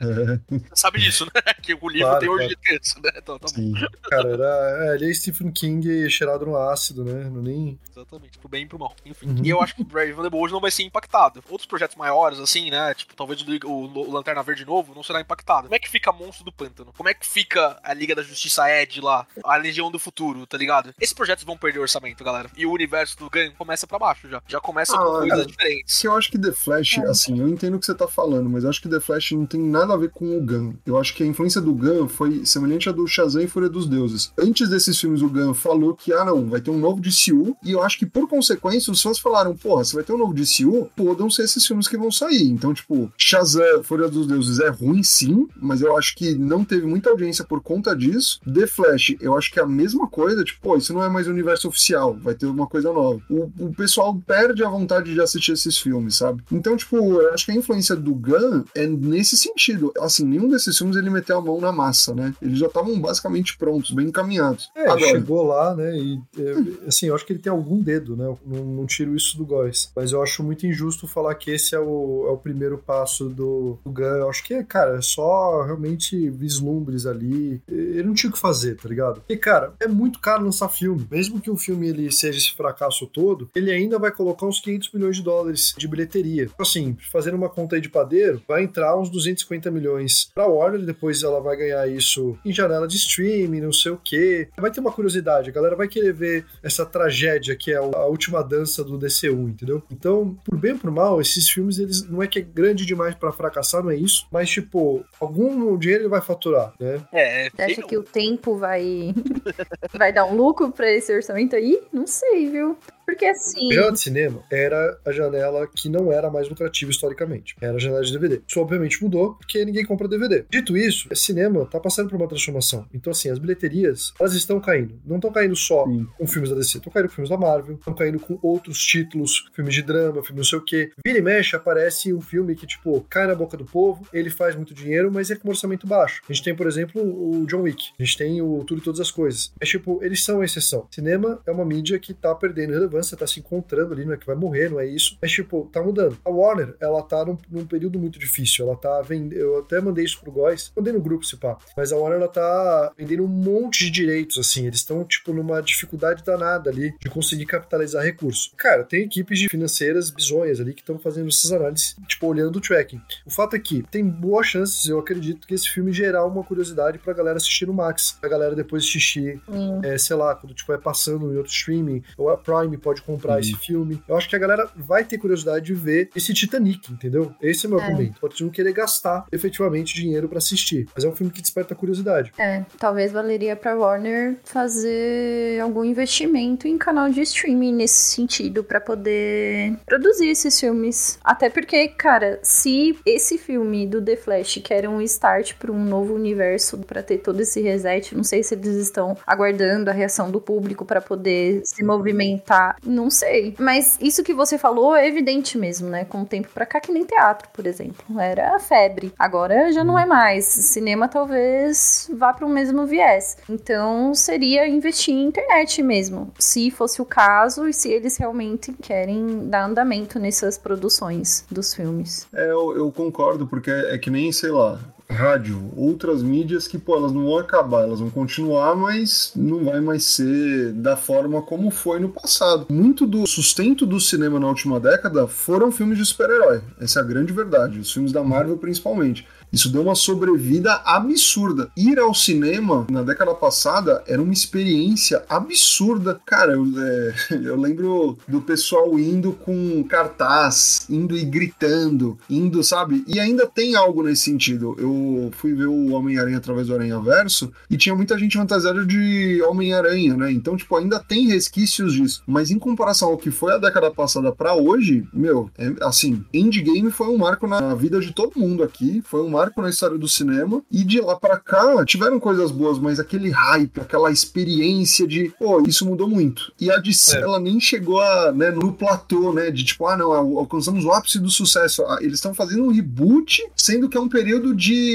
É, sabe disso, né? Que o livro Claro, tem orgia claro. de criança, né? Então tá bom. sim. Cara, era, é, ele é Stephen King cheirado no ácido, né? Não nem. Exatamente, pro bem e pro mal. Enfim. Uhum. E eu acho que o Brave and the Bold não vai ser impactado. Outros projetos maiores, assim, né? Tipo, talvez o, o, o Lanterna Verde novo não será impactado. Como é que fica Monstro do Pântano? Como é que fica a Liga da Justiça Ed lá? A Legião do Futuro, tá ligado? Esses projetos vão perder orçamento, galera. E o universo do Gun começa pra baixo já. Já começa com Ah, coisas cara. diferentes. Que eu acho que The Flash, assim, eu entendo o que você tá falando, mas acho que The Flash não tem nada a ver com o Gun. Eu acho que a influência do Gun foi semelhante à do Shazam e Fúria dos Deuses. Antes desses filmes, o Gun falou que, ah, não, vai ter um novo DCU, e eu acho que, por consequência, os fãs falaram, porra, se vai ter um novo DCU, podem ser esses filmes que vão sair. Então, tipo, Shazam, Fúria dos Deuses é ruim, sim, mas eu acho que não teve muita audiência por conta disso. The Flash, eu acho que é a mesma coisa, tipo, pô, isso não é mais o universo oficial, vai ter uma coisa nova. O, o pessoal perde a vontade de assistir esses filmes, sabe? Então, tipo, eu acho que a influência do Gunn é nesse sentido. Assim, nenhum desses filmes ele meteu a mão na massa, né? Eles já estavam basicamente prontos, bem encaminhados. É, ele Agora, chegou lá, né? E é, assim, eu acho que ele tem algum dedo, né? Eu Não, não tiro isso do Góis. Mas eu acho muito injusto falar que esse é o, é o primeiro passo do, do Gun. Eu acho que, cara, é só realmente vislumbres ali. Ele não tinha o que fazer, tá ligado? E, cara, é muito caro lançar filme. Mesmo que o filme ele seja esse fracasso todo, ele ainda vai colocar uns 500 milhões de dólares de bilheteria. Assim, fazendo uma conta aí de padeiro, vai entrar uns 250 milhões pra Warner, depois ela vai ganhar isso em janela de streaming, não sei o quê. Vai ter uma curiosidade, a galera vai querer ver essa tragédia que é a última dança do DCU, entendeu? Então, por bem ou por mal, esses filmes, eles não é que é grande demais pra fracassar, não é isso, mas, tipo, algum dinheiro ele vai faturar, né? É, Você acha que o tempo vai <laughs> vai dar um lucro pra esse orçamento aí? Não sei, viu? Porque assim. Janela de cinema era a janela que não era mais lucrativa historicamente. Era a janela de DVD. Isso obviamente mudou, porque ninguém compra DVD. Dito isso, o cinema tá passando por uma transformação. Então, assim, as bilheterias, elas estão caindo. Não estão caindo só Sim. com filmes da DC, estão caindo com filmes da Marvel, estão caindo com outros títulos, filmes de drama, filme não sei o quê. Vira e mexe, aparece um filme que, tipo, cai na boca do povo, ele faz muito dinheiro, mas é com um orçamento baixo. A gente tem, por exemplo, o John Wick. A gente tem o Tudo e Todas as Coisas. É tipo, eles são a exceção. Cinema é uma mídia que tá perdendo relevância tá se encontrando ali, não é que vai morrer, não é isso. Mas, tipo, tá mudando. A Warner, ela tá num, num período muito difícil. Ela tá vendendo. Eu até mandei isso pro Góis, mandei no grupo, se pá. Mas a Warner, ela tá vendendo um monte de direitos, assim. Eles estão, tipo, numa dificuldade danada ali de conseguir capitalizar recursos. Cara, tem equipes de financeiras bizonhas ali que estão fazendo essas análises, tipo, olhando o tracking. O fato é que tem boas chances, eu acredito, que esse filme gerar uma curiosidade pra galera assistir no Max. Pra galera depois assistir, Hum. é, sei lá, quando tipo, é passando em outro streaming, ou a Prime pode comprar Uhum. esse filme. Eu acho que a galera vai ter curiosidade de ver esse Titanic, entendeu? Esse é o meu É. argumento. Pode não querer gastar efetivamente dinheiro pra assistir, mas é um filme que desperta curiosidade. É, talvez valeria pra Warner fazer algum investimento em canal de streaming nesse sentido pra poder produzir esses filmes. Até porque, cara, se esse filme do The Flash que era um start pra um novo universo pra ter todo esse reset, não sei se eles estão aguardando a reação do público pra poder se movimentar, não sei. Mas isso que você falou é evidente mesmo, né? Com o tempo pra cá que nem teatro, por exemplo, era a febre. Agora já não é mais. Cinema talvez vá para o mesmo viés. Então seria investir em internet mesmo, se fosse o caso e se eles realmente querem dar andamento nessas produções dos filmes. É, eu, eu concordo, porque é, é que nem, sei lá, rádio, outras mídias que, pô, elas não vão acabar, elas vão continuar, mas não vai mais ser da forma como foi no passado. Muito do sustento do cinema na última década foram filmes de super-herói. Essa é a grande verdade, os filmes da Marvel principalmente. Isso deu uma sobrevida absurda. Ir ao cinema na década passada era uma experiência absurda. Cara, eu, é, <laughs> eu lembro do pessoal indo com cartaz, indo e gritando, indo, sabe? E ainda tem algo nesse sentido. Eu fui ver o Homem-Aranha através do Aranha Verso e tinha muita gente fantasiada de Homem-Aranha, né? Então, tipo, ainda tem resquícios disso. Mas em comparação ao que foi a década passada pra hoje, meu, é, assim, Endgame foi um marco na vida de todo mundo aqui. Foi um marco na história do cinema. E de lá pra cá, tiveram coisas boas, mas aquele hype, aquela experiência de, pô, isso mudou muito. E a DC, É. ela nem chegou a, né, no platô, né, de tipo, ah, não, al- alcançamos o ápice do sucesso. Ah, Eles estão fazendo um reboot, sendo que é um período de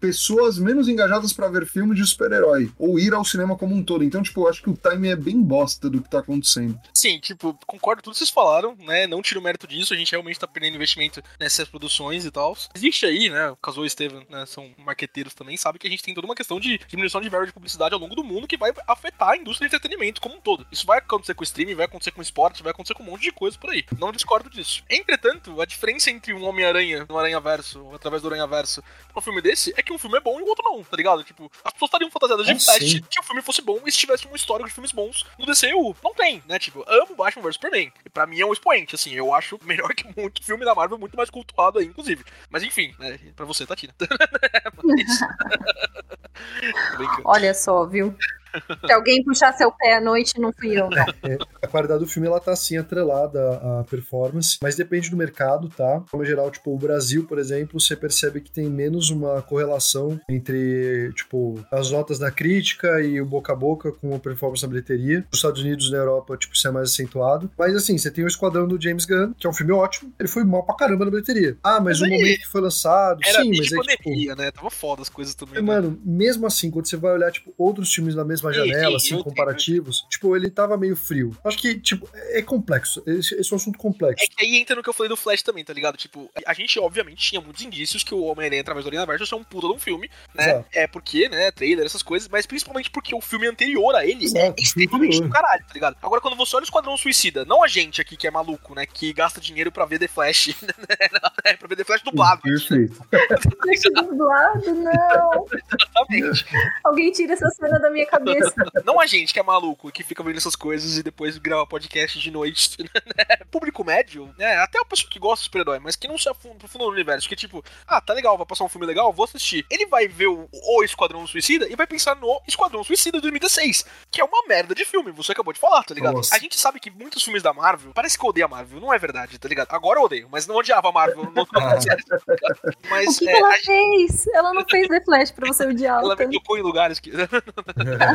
pessoas menos engajadas pra ver filme de super-herói, ou ir ao cinema como um todo. Então, tipo, eu acho que o time é bem bosta do que tá acontecendo. Sim, tipo, concordo com tudo que vocês falaram, né? Não tiro mérito disso, a gente realmente tá perdendo investimento nessas produções e tal. Existe aí, né? O Caso e o Steven, né? São marqueteiros também, sabe que a gente tem toda uma questão de diminuição de verba de publicidade ao longo do mundo que vai afetar a indústria de entretenimento como um todo. Isso vai acontecer com o streaming, vai acontecer com o esporte, vai acontecer com um monte de coisa por aí. Não discordo disso. Entretanto, a diferença entre um Homem-Aranha no Aranha Verso, através do Aranha Verso, um filme desse, é que um filme é bom e o outro não, tá ligado? Tipo, as pessoas estariam fantasiadas de Ah, Flash sim. se o filme fosse bom e se tivesse um histórico de filmes bons no DCU. Não tem, né? Tipo, eu amo Batman vs Superman. E pra mim é um expoente, assim. Eu acho <laughs> melhor que muito filme da Marvel, muito mais cultuado aí, inclusive. Mas enfim, né? Pra você, Tatiana. <laughs> Mas... Brincando. <laughs> Olha só, viu? Se alguém puxar seu pé à noite, não fui eu, não. É, a qualidade do filme ela tá assim atrelada à performance, mas depende do mercado, tá? Como geral, tipo, o Brasil, por exemplo, você percebe que tem menos uma correlação entre, tipo, as notas da crítica e o boca a boca com a performance na bilheteria. Nos Estados Unidos e na Europa, tipo, isso é mais acentuado. Mas assim, você tem o Esquadrão do James Gunn, que é um filme ótimo, ele foi mal pra caramba na bilheteria. Ah, mas, Mas o aí- momento que foi lançado, Era sim, mas é tipo, né? Tava foda as coisas também. é, né? Mano, mesmo assim, quando você vai olhar, tipo, outros filmes na mesma Janela, sim, assim, comparativos, tipo, ele tava meio frio. Acho que, tipo, é complexo. Esse, esse é um assunto complexo. É que aí entra no que eu falei do Flash também, tá ligado? Tipo, a gente obviamente tinha muitos indícios que o Homem-Aranha através do Aranha Verso é um puta de um filme, né? Exato. É porque, né, trailer, essas coisas, mas principalmente porque o filme anterior a ele é Exato, extremamente anterior. do caralho, tá ligado? Agora, quando você olha o Esquadrão Suicida, não a gente aqui que é maluco, né, que gasta dinheiro pra ver The Flash, <laughs> né, pra ver The Flash dublado, Perfeito. <laughs> Deixa dublado, não. <laughs> exatamente. Alguém tira essa cena da minha cabeça. <laughs> Não a gente que é maluco, que fica vendo essas coisas e depois grava podcast de noite, <laughs> né? Público médio, né? Até o pessoal que gosta de super-herói, mas que não se afunda aprofunda no universo, que tipo, ah, tá legal, vai passar um filme legal, vou assistir. Ele vai ver o, o Esquadrão Suicida e vai pensar no Esquadrão Suicida de 2016, que é uma merda de filme, você acabou de falar, tá ligado? Nossa. A gente sabe que muitos filmes da Marvel, parece que eu odeio a Marvel, não é verdade, tá ligado? Agora eu odeio, mas não odiava a Marvel no processo, <laughs> tá ligado? O Mas que, que é, ela a fez? Ela não fez The Flash pra você odiar ela ela me tocou em lugares que.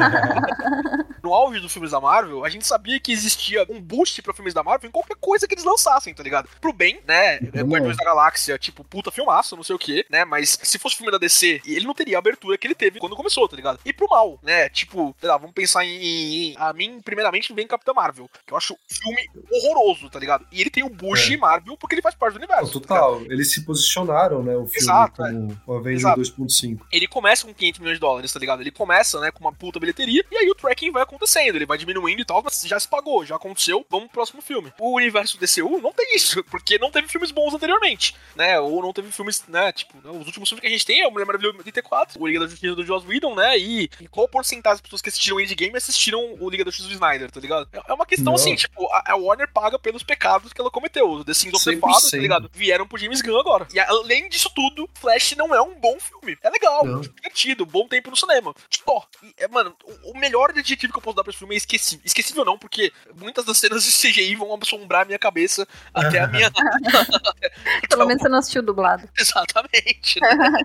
<laughs> no auge dos filmes da Marvel, a gente sabia que existia um boost pra filmes da Marvel em qualquer coisa que eles lançassem, tá ligado? Pro bem, né? Não. Guardiões da Galáxia, tipo, puta filmaço, não sei o que, né? Mas se fosse filme da DC, ele não teria a abertura que ele teve quando começou, tá ligado? E pro mal, né? Tipo, sei lá, vamos pensar em. em- a mim, primeiramente, vem Capitã Marvel, que eu acho um filme horroroso, tá ligado? E ele tem o boost É. Marvel porque ele faz parte do universo. tá total, eles se posicionaram, né, o filme Exato, é. como o Avenger Exato. 2.5. ele começa com 500 milhões de dólares, tá ligado? Ele começa, né, com uma puta bilheteria, e aí o tracking vai acontecendo, ele vai diminuindo e tal, mas já se pagou, já aconteceu, vamos pro próximo filme. O universo DCU não tem isso, <laughs> porque não teve filmes bons anteriormente, né, ou não teve filmes, né, tipo, né, os últimos filmes que a gente tem é o Mulher Maravilha 84, o Liga da Justiça do Joss Whedon, né, e, e qual porcentagem das pessoas que assistiram Endgame assistiram o Liga da Justiça do Snyder, tá ligado? É é uma questão Não. assim, tipo, a, Warner paga pelos pecados que ela cometeu, os The Sins of the Father, tá 100%. ligado? Vieram pro James Gunn agora. E além disso tudo, Flash não é um bom filme. É legal, Não. divertido, bom tempo no cinema. Só. E, é, mano, o, o melhor adjetivo que eu posso dar pra esse filme é esquecível. Esquecível não, porque muitas das cenas de CGI vão assombrar a minha cabeça até a minha. <laughs> Pelo menos você não assistiu dublado. <laughs> Exatamente. né?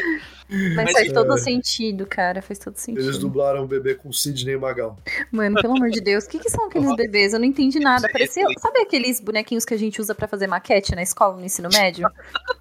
<laughs> Mas, Mas faz é- todo sentido, cara. Faz todo sentido. Eles dublaram o bebê com Sidney Magal. Mano, pelo amor de Deus, o que, que são aqueles bebês? Eu não entendi nada. Sei, Parecia, sabe aqueles bonequinhos que a gente usa pra fazer maquete na escola, no ensino médio?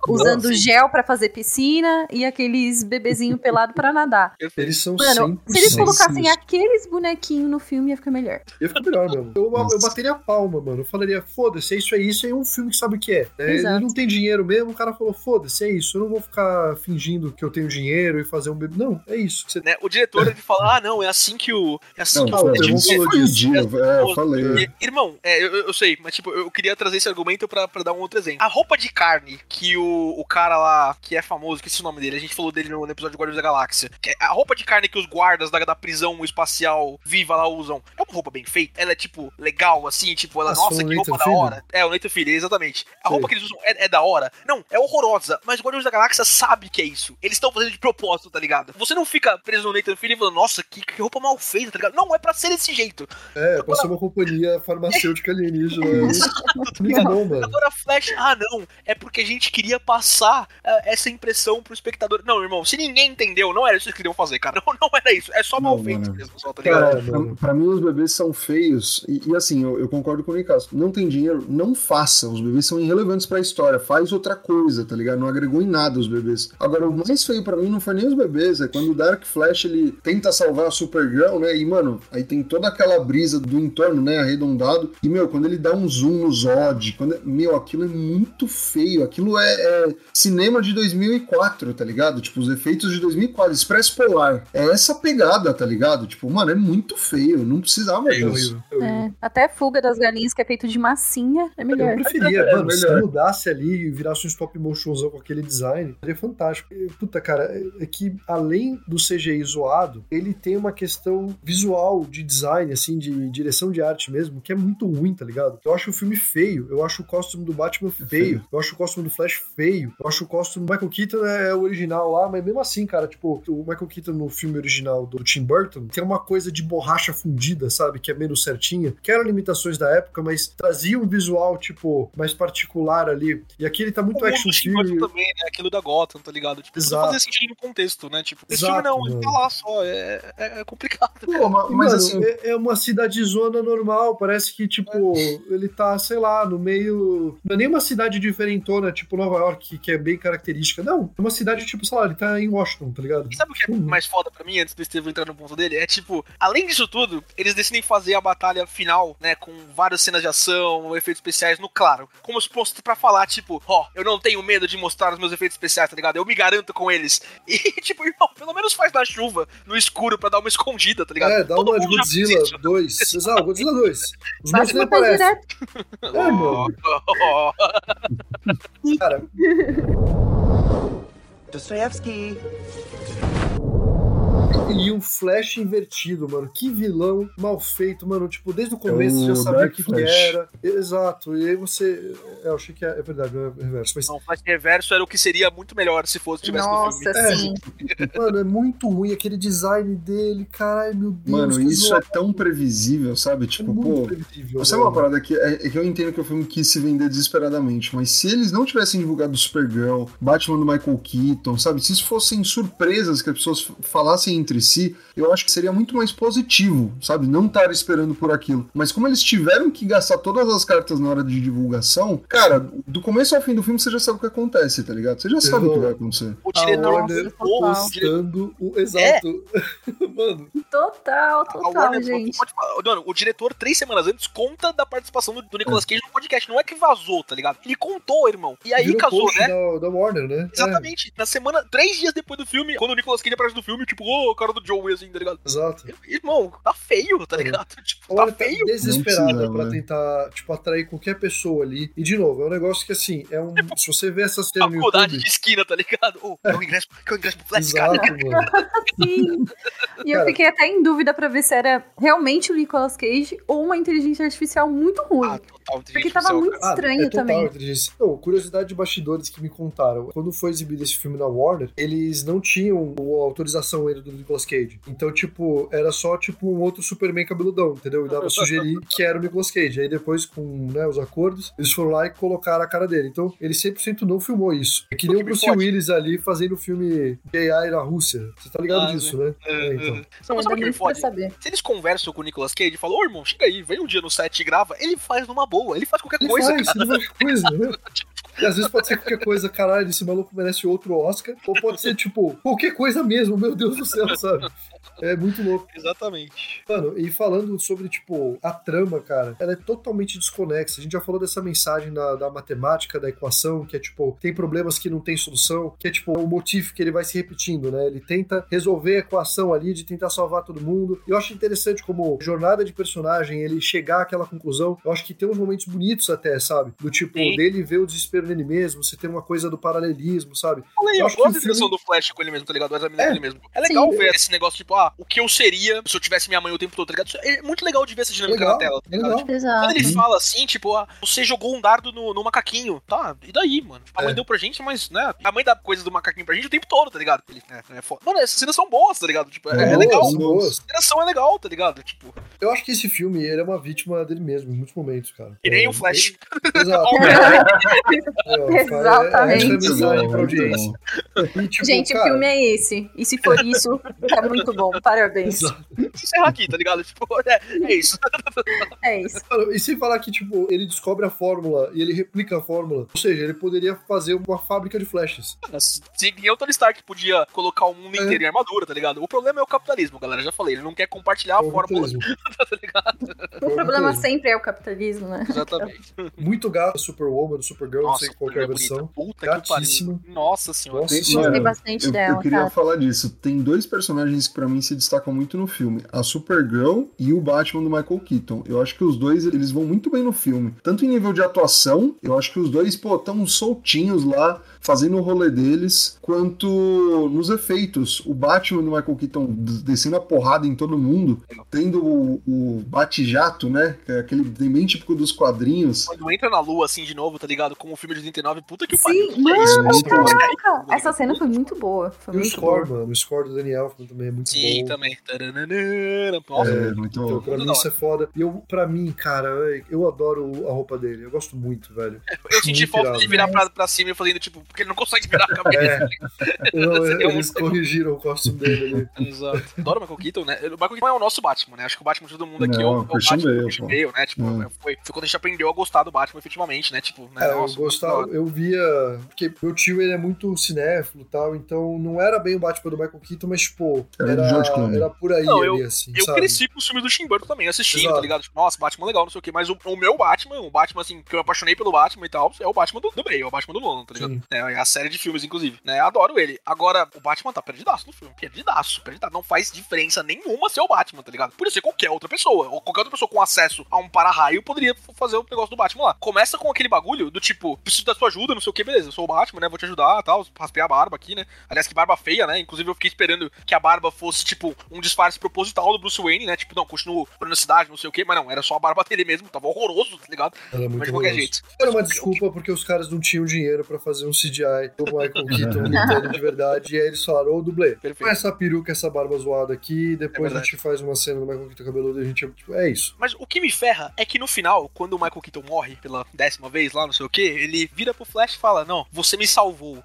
Usando gel pra fazer piscina e aqueles bebezinho pelado pra nadar. Eles são Mano, 100% se eles colocassem sinistros. aqueles bonequinhos no filme, ia ficar melhor. Ia ficar melhor mesmo. Eu, eu bateria a palma, mano. Eu falaria, foda-se, é isso, é isso, é um filme que sabe o que é. É, Ele Exato. não tem dinheiro mesmo, o cara falou, foda-se, é isso. Eu não vou ficar fingindo que eu tenho dinheiro e fazer um bebê. Não, é isso. Você... Né, O diretor ele fala: ah, não, é assim que o. É assim Não, que o é- falou foi o disso. dia, é, eu falei. Irmão, é, eu, eu sei, mas tipo, eu queria trazer esse argumento pra, pra dar um outro exemplo. A roupa de carne que o, o cara lá, que é famoso, que esse é o nome dele, a gente falou dele no, no episódio de Guardiões da Galáxia. que é a roupa de carne que os guardas da, da prisão espacial viva lá usam, é uma roupa bem feita? Ela é, tipo, legal, assim, tipo, ela, nossa, que roupa da hora. É, o Nathan exatamente. A Sei. roupa que eles usam é, é da hora? Não, é horrorosa, mas o Guardiões da Galáxia sabe que é isso. Eles estão fazendo de propósito, tá ligado? Você não fica preso no Nathan e falando, nossa, que, que roupa mal feita, tá ligado? Não, é pra ser desse jeito. É, pra ser uma companhia farmacêutica alienígena. <laughs> Muito bom, mano. Agora Flash, ah não, é porque a gente queria passar ah, essa impressão pro espectador. Não, irmão, se ninguém entendeu, não era isso que eles queriam fazer, cara. <laughs> Não, não era isso, é só mal Não, feito mano. mesmo, só, tá ligado? Cara, É, pra, pra mim os bebês são feios. E, e assim, eu, eu concordo com o Nicasso. Não tem dinheiro, não faça. Os bebês são irrelevantes pra história. Faz outra coisa, tá ligado? Não agregou em nada os bebês. Agora, o mais feio pra mim não foi nem os bebês, é quando o Dark Flash ele tenta salvar a Supergirl, né? E, mano, aí tem toda aquela brisa do entorno, né? Arredondado. E, meu, quando ele dá um zoom no Zod, quando, meu, aquilo é muito feio. Aquilo é, é cinema de 2004, tá ligado? Tipo, os efeitos de 2004, Expresso Polar. É essa pegada, tá ligado? Tipo, mano, é muito feio. Não precisava É disso. é. É, até fuga das galinhas, que é feito de massinha, é Eu melhor. preferia, É, mano, se melhor. mudasse ali e virasse um stop motionzão com aquele design, seria fantástico. Puta, cara, é- é que além do CGI zoado, ele tem uma questão visual de design, assim, de direção de arte mesmo, que é muito ruim, tá ligado? Eu acho o filme feio, eu acho o costume do Batman feio, feio. eu acho o costume do Flash feio, eu acho o costume do Michael Keaton é o original lá, mas mesmo assim, cara, tipo, o Michael Keaton no filme original do Tim Burton tem uma coisa de borracha fundida, sabe? Que é menos certinha, que eram limitações da época, mas trazia um visual, tipo, mais particular ali. E aqui ele tá muito o action do Tim Burton também, né? Aquilo da Gotham, tá ligado? Tipo, precisa Exato. fazer sentido no contexto, né? Tipo, esse Exato, filme não, ele mano. tá lá só, é, é, é complicado. Pô, ma- mas mano, assim, é, é uma cidadezona normal, parece que, tipo, ele tá, sei lá, no meio. Não é nem uma cidade diferentona, tipo Nova York, que é bem característica. Não, é uma cidade, tipo, sei lá, ele tá em Washington, tá ligado? E sabe o que é Uhum. mais foda pra mim, antes do Estevão entrar no ponto dele? É tipo, além disso tudo, eles decidem fazer a batalha final, né, com várias cenas de ação, efeitos especiais no claro. Como se fosse pra falar, tipo, ó, eu não tenho medo de mostrar os meus efeitos especiais, tá ligado? Eu me garanto com eles. <laughs> E, tipo, irmão, pelo menos faz na chuva, no escuro, pra dar uma escondida, tá ligado? É, dá Todo uma de Godzilla isso. 2. Exato, Godzilla 2. Os monstros no pé aparecem. É, mano. <laughs> Cara, Dostoevsky. E um flash invertido, mano. Que vilão mal feito, mano. Tipo, desde o começo É você já o sabia o que, que era. Exato. E aí você. É, eu achei que é, é verdade, não é reverso. Mas Não, Flash Reverso era o que seria muito melhor se fosse tivesse no filme. Nossa, É, sim. Mano, é muito ruim aquele design dele, caralho, meu Deus. mano, isso é zoado. tão previsível, sabe? É Tipo, muito pô. previsível. Sabe uma velho. parada que, é, é que eu entendo que o filme quis se vender desesperadamente, mas se eles não tivessem divulgado Supergirl, Batman do Michael Keaton, sabe? Se isso fossem surpresas que as pessoas falassem entre si, eu acho que seria muito mais positivo, sabe? Não estar esperando por aquilo. Mas como eles tiveram que gastar todas as cartas na hora de divulgação, cara, do começo ao fim do filme você já sabe o que acontece, tá ligado? Você já sabe o que vai acontecer. O A diretor o diretor- postando o exato. <laughs> Mano, Total, total, Warner gente. pode Mano, o diretor, três semanas antes, conta da participação do, do Nicolas Cage no podcast. Não é que vazou, tá ligado? Ele contou, irmão. E aí virou casou, né? Da, da Warner, né? Exatamente. Na semana, três dias depois do filme, quando o Nicolas Cage aparece no filme, tipo, ô, o cara do Joey, assim, tá ligado? É, exato. Irmão, tá feio, tá ligado? <laughs> Tipo, tá Warner tá feio. precisa, pra né? tentar, tipo, atrair qualquer pessoa ali. E, de novo, é um negócio que, assim, é um... Se você vê essa cena no Faculdade YouTube... de esquina, tá ligado? Ô, quer o ingresso, quer o ingresso pro Flash, Exato, cara? mano. <laughs> Sim. E eu Cara. fiquei até em dúvida pra ver se era realmente o Nicolas Cage ou uma inteligência artificial muito ruim. Ah, total porque tava muito Ah, estranho é total também. Não, curiosidade de bastidores que me contaram. Quando foi exibido esse filme na Warner, eles não tinham a autorização ainda do Nicolas Cage. Então, tipo, era só tipo um outro Superman cabeludão, entendeu? E dava a sugerir que era o Nicolas Cage. Aí depois, com né, os acordos, eles foram lá e colocaram a cara dele. Então, ele 100% não filmou isso. É que nem O Bruce. Willis ali fazendo o filme AI na Rússia. Você tá ligado Ah, disso, né? É, então. Não, mas sabe o que me fode? saber. Se eles conversam com o Nicolas Cage e falam, ô irmão, chega aí, vem um dia no set e grava, ele faz numa boa, ele faz qualquer Ele coisa, faz, cara. ele faz coisa, né? <laughs> E às vezes pode ser qualquer coisa, caralho, esse maluco merece outro Oscar. Ou pode ser, tipo, qualquer coisa mesmo, meu Deus do céu, sabe? É muito louco. Exatamente. Mano, e falando sobre, tipo, a trama, cara, ela é totalmente desconexa. A gente já falou dessa mensagem da, da matemática, da equação, que é, tipo, tem problemas que não tem solução, que é, tipo, o motivo que ele vai se repetindo, né? Ele tenta resolver a equação ali de tentar salvar todo mundo. E eu acho interessante como jornada de personagem, ele chegar àquela conclusão. Eu acho que tem uns momentos bonitos até, sabe? Do tipo, Sim. dele ver o desespero nele mesmo, você tem uma coisa do paralelismo, sabe? Falei, Eu eu, gosto da filme- do Flash com ele mesmo, tá ligado? É. com ele mesmo. É legal Sim. ver esse negócio, tipo, ah, o que eu seria se eu tivesse minha mãe o tempo todo, tá ligado? É muito legal de ver essa dinâmica Legal, na tela. tá é ligado? legal. Tipo, Exato. Quando ele fala assim, tipo, ah, você jogou um dardo no, no macaquinho. Tá, e daí, mano? A mãe É. deu pra gente, mas, né? A mãe dá coisa do macaquinho pra gente o tempo todo, tá ligado? Ele, é, é foda. Mano, essas cenas são boas, tá ligado? Tipo, é, é legal. São boas. A interação é legal, tá ligado? Tipo, Eu acho que esse filme, ele é uma vítima dele mesmo, em muitos momentos, cara. e nem É, o Flash. Exato. <laughs> É, Exatamente. Essa é a Muito mensagem bom, pra muito audiência. bom. E, tipo, Gente, o cara, filme é esse. E se for isso, tá muito bom. Parabéns. Encerrar aqui, tá ligado? Tipo, é, é isso. É isso. Mano, E sem falar que, tipo, ele descobre a fórmula e ele replica a fórmula. Ou seja, ele poderia fazer uma fábrica de flashes. Se nem o Tony Stark podia colocar o mundo É. inteiro em armadura, tá ligado? O problema é o capitalismo, galera. Já falei, ele não quer compartilhar a É o fórmula. <laughs> tá ligado? É O problema sempre é o capitalismo, né? Exatamente. <laughs> Muito gato, Superwoman, Supergirl, não sei qual que é a bonita. versão. Puta que Gatíssima. pariu. Nossa senhora. Nossa. Gostei Mano, bastante Eu, dela, eu queria cara. falar disso. Tem dois personagens que pra mim se destacam muito no filme: a Supergirl e o Batman do Michael Keaton. Eu acho que os dois eles vão muito bem no filme. Tanto em nível de atuação, eu acho que os dois, pô, tão soltinhos lá, fazendo o rolê deles, quanto nos efeitos. O Batman do Michael Keaton des- descendo a porrada em todo mundo, tendo o, o bate-jato, né? Que é aquele bem típico dos quadrinhos. Quando entra na lua, assim, de novo, tá ligado? Como o filme de 89, puta que pariu. Sim, Que é isso? mano, muito bom. caraca. Essa cena foi muito boa. Foi E o muito score, boa. mano. O score do Daniel também é muito Sim, bom. também. Taranana. Nossa, É, muito Então, bom. pra mim isso é foda. E eu, pra mim, cara, eu adoro a roupa dele. Eu gosto muito, velho. eu senti falta de virar pra, pra cima e fazendo, tipo, porque ele não consegue virar a cabeça. É. <laughs> Não, Seria eles muito- corrigiram o costume dele ali. <laughs> Exato. Adoro o Michael Keaton, né? O Michael Keaton é o nosso Batman, né? Acho que o Batman de todo mundo aqui é Não, o, é o Christian Batman do Bale, Christian. Bale, né? Tipo, Hum. foi, foi quando a gente aprendeu a gostar do Batman efetivamente, né? Tipo, né? É, Nossa, eu gostava, eu via. Porque meu tio ele é muito cinéfilo e tal, então não era bem o Batman do Michael Keaton, mas, pô, Era era, era por aí Não, ali, eu- assim. Eu sabe? cresci com os filmes do Tim Burton também, assistindo, Exato. tá ligado? Tipo, nossa, Batman legal, não sei o quê. Mas o, o meu Batman, o Batman, assim, que eu me apaixonei pelo Batman e tal, é o Batman do, do Bale, é o Batman do Nolan, tá ligado? Sim. É, é a série de filmes, inclusive. Né? Adoro ele. Agora, o Batman tá perdidaço no filme. Perdidaço, perdidaço. Não faz diferença nenhuma ser o Batman, tá ligado? Podia ser qualquer outra pessoa. Ou qualquer outra pessoa com acesso a um para-raio poderia fazer o negócio do Batman lá. Começa com aquele bagulho do tipo, preciso da sua ajuda, não sei o que, beleza. Eu sou o Batman, né? Vou te ajudar tal. Raspei a barba aqui, né? Aliás, que barba feia, né? Inclusive, eu fiquei esperando que a barba fosse, tipo, um disfarce proposital do Bruce Wayne, né? Tipo, não, continuo por necessidade, não sei o que, mas não, era só a barba dele mesmo, tava horroroso, tá ligado? Era muito mas de qualquer horroroso. jeito. Era uma desculpa porque os caras não tinham dinheiro pra fazer um CGI do Michael Keaton lutando de verdade, e aí eles falaram, ô dublê, Perfeito. essa peruca, essa barba zoada aqui, depois É a gente faz uma cena do Michael Keaton cabeludo e a gente, tipo, é isso. Mas o que me ferra é que no final, quando o Michael Keaton morre pela décima vez lá, não sei o que, ele vira pro Flash e fala: Não, você me salvou.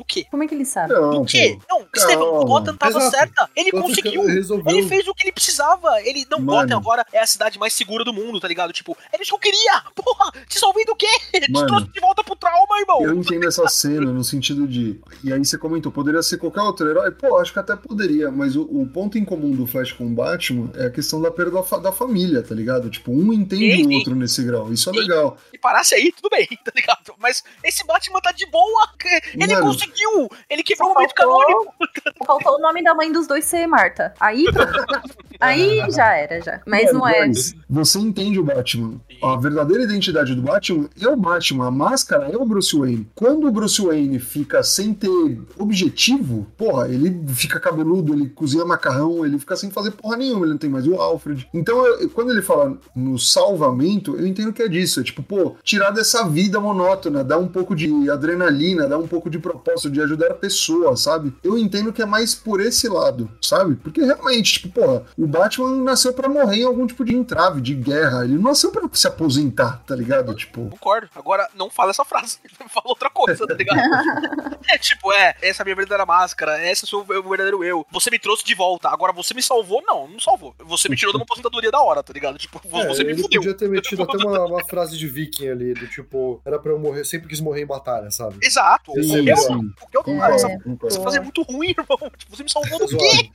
Do quê? Como é que ele sabe? Não, Do quê? pô. Não, Estevão, Calma. Gotham tava Exato. certa. Ele Gotham conseguiu. resolveu. Ele fez o que ele precisava. Ele não, Mano. Gotham agora é a cidade mais segura do mundo, tá ligado? Tipo, era isso que eu queria. <laughs> Porra, te salvei do quê? Te Mano. trouxe de volta pro trauma, irmão. Eu entendo essa cena no sentido de. E aí você comentou, poderia ser qualquer outro herói? Pô, acho que até poderia, mas o, o ponto em comum do Flash com o Batman é a questão da perda da, fa- da família, tá ligado? Tipo, um entende Sim, o sim. outro nesse grau. Isso é Sim. legal. E parasse aí, tudo bem, <laughs> tá ligado? Mas esse Batman tá de boa. <laughs> Ele Mano. conseguiu. Ele quebrou o momento faltou- canônico. Faltou o nome da mãe dos dois ser Marta. Aí, <laughs> aí já era, já. Mas não é. Mas você entende o Batman. A verdadeira identidade do Batman é o Batman. A máscara é o Bruce Wayne. Quando o Bruce Wayne fica sem ter objetivo, porra, ele fica cabeludo, ele cozinha macarrão, ele fica sem fazer porra nenhuma, ele não tem mais o Alfred. Então, eu- quando ele fala no salvamento, eu entendo que é disso. É tipo, pô, tirar dessa vida monótona, dar um pouco de adrenalina, dar um pouco de propósito, de ajudar a pessoa, sabe? Eu entendo que é mais por esse lado, sabe? Porque realmente, tipo, porra, o Batman nasceu pra morrer em algum tipo de entrave, de guerra. Ele não nasceu pra se aposentar, tá ligado? Tipo, Concordo. Agora, não fala essa frase. <laughs> Fala outra coisa, tá ligado? é tipo, é, essa é a minha verdadeira máscara, esse é o seu verdadeiro eu. Você me trouxe de volta. Agora, você me salvou? Não, não salvou. Você me tirou de uma aposentadoria da hora, tá ligado? Tipo, É, você me ele fudeu. podia ter metido até uma, uma frase de viking ali, do tipo, era pra eu morrer, sempre quis morrer em batalha, sabe? Exato. Sim, eu, sim. eu, concordo, essa concordo. Você fazer muito ruim, irmão. <laughs> Tipo, você me salvou do quê?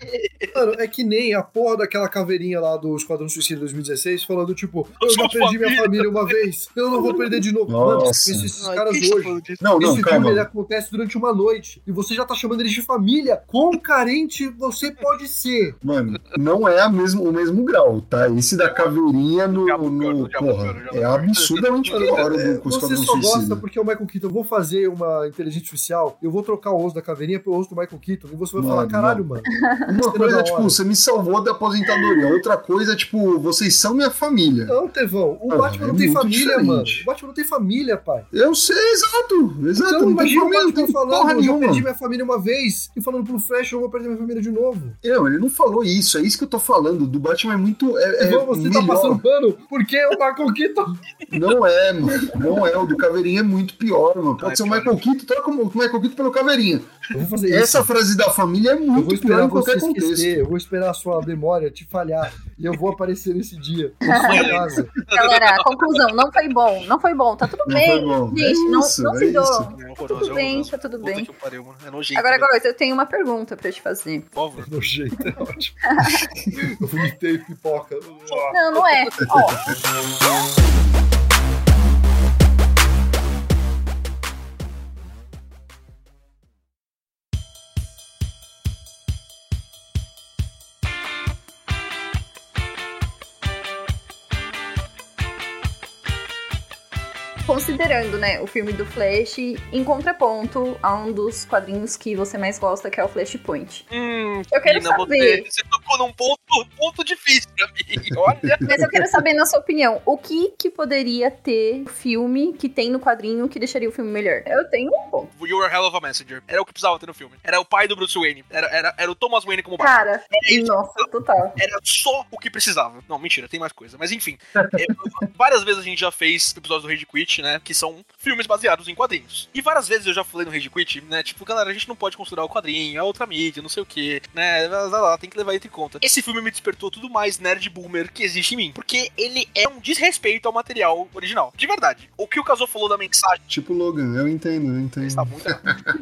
Mano, é que nem a porra daquela caveirinha lá do Esquadrão Suicida 2016 falando, tipo, Eu eu já perdi minha família. família uma vez, eu não vou perder de novo. Mano, Nossa. você conhece esses Ai, caras hoje. Não, não, Esse filme ele calma. acontece durante uma noite e você já tá chamando eles de família. Quão carente você pode ser? Mano, não é a mesmo, o mesmo grau, tá? Esse da caveirinha no. No vou porra, é pior. absurdamente Mano, pior o é, do com o você Esquadrão só gosta Suicida. porque é o Michael Keaton. Eu vou fazer uma inteligência artificial, eu vou trocar o osso da caveirinha pelo osso do Michael Keaton e você vai Mano, falar, caralho, não. mano. <laughs> Uma Cena coisa é, tipo, você me salvou da aposentadoria. Outra coisa é, tipo, vocês são minha família. Não, Tevão, o Ah, Batman é não tem família, diferente. mano. O Batman não tem família, pai. Eu sei, exato. Exato. Então imagina o Batman tem falando, porra eu nenhuma. perdi minha família uma vez, e falando pro Flash, eu vou perder minha família de novo. Não, ele não falou isso. É isso que eu tô falando. Do Batman é muito. É, é Tevão, você tá melhor. passando pano porque o Michael Keaton... Não é, mano. Não é. O do Caveirinha é muito pior, mano. Pode ser o. Michael Keaton. Troca o Michael Keaton pelo Caveirinha. Eu vou fazer Essa isso. frase da família é Eu vou muito pior esperar em você qualquer contexto. esquecer, eu vou esperar a sua memória te falhar, e eu vou aparecer nesse dia, <laughs> na sua casa. Galera, conclusão, não foi bom. Não foi bom, tá tudo Não bem. Gente, É não, isso, não é se. É Tá tudo é bem, tá tudo bem. É nojento. Agora, né? agora, eu tenho uma pergunta pra te fazer. Por favor. No jeito, é ótimo. <laughs> Eu vomitei pipoca. Não, não é. Ó, <laughs> considerando, né, o filme do Flash em contraponto a um dos quadrinhos que você mais gosta, que é o Flashpoint. Hum, Eu quero Nina, saber. Você, você tocou num ponto, ponto difícil pra mim. <laughs> Olha. Mas eu quero saber, na sua opinião, o que que poderia ter filme que tem no quadrinho que deixaria o filme melhor? Eu tenho um ponto. You were a hell of a messenger. Era o que precisava ter no filme. Era o pai do Bruce Wayne. Era, era, era o Thomas Wayne como Batman. Cara, nossa, total. Era só o que precisava. Não, mentira, tem mais coisa. Mas enfim. é, <laughs> várias vezes a gente já fez episódios do Rage Quit, né? Que são filmes baseados em quadrinhos. E várias vezes eu já falei no Rage Quit, né? Tipo, galera, a gente não pode considerar o quadrinho, é outra mídia, não sei o que, né? Lá, lá, lá, tem que levar isso em conta. Esse filme me despertou tudo mais nerd boomer que existe em mim. Porque ele é um desrespeito ao material original. De verdade. O que o Casou falou da mensagem Tipo Logan, eu entendo, eu entendo. está muito. <laughs>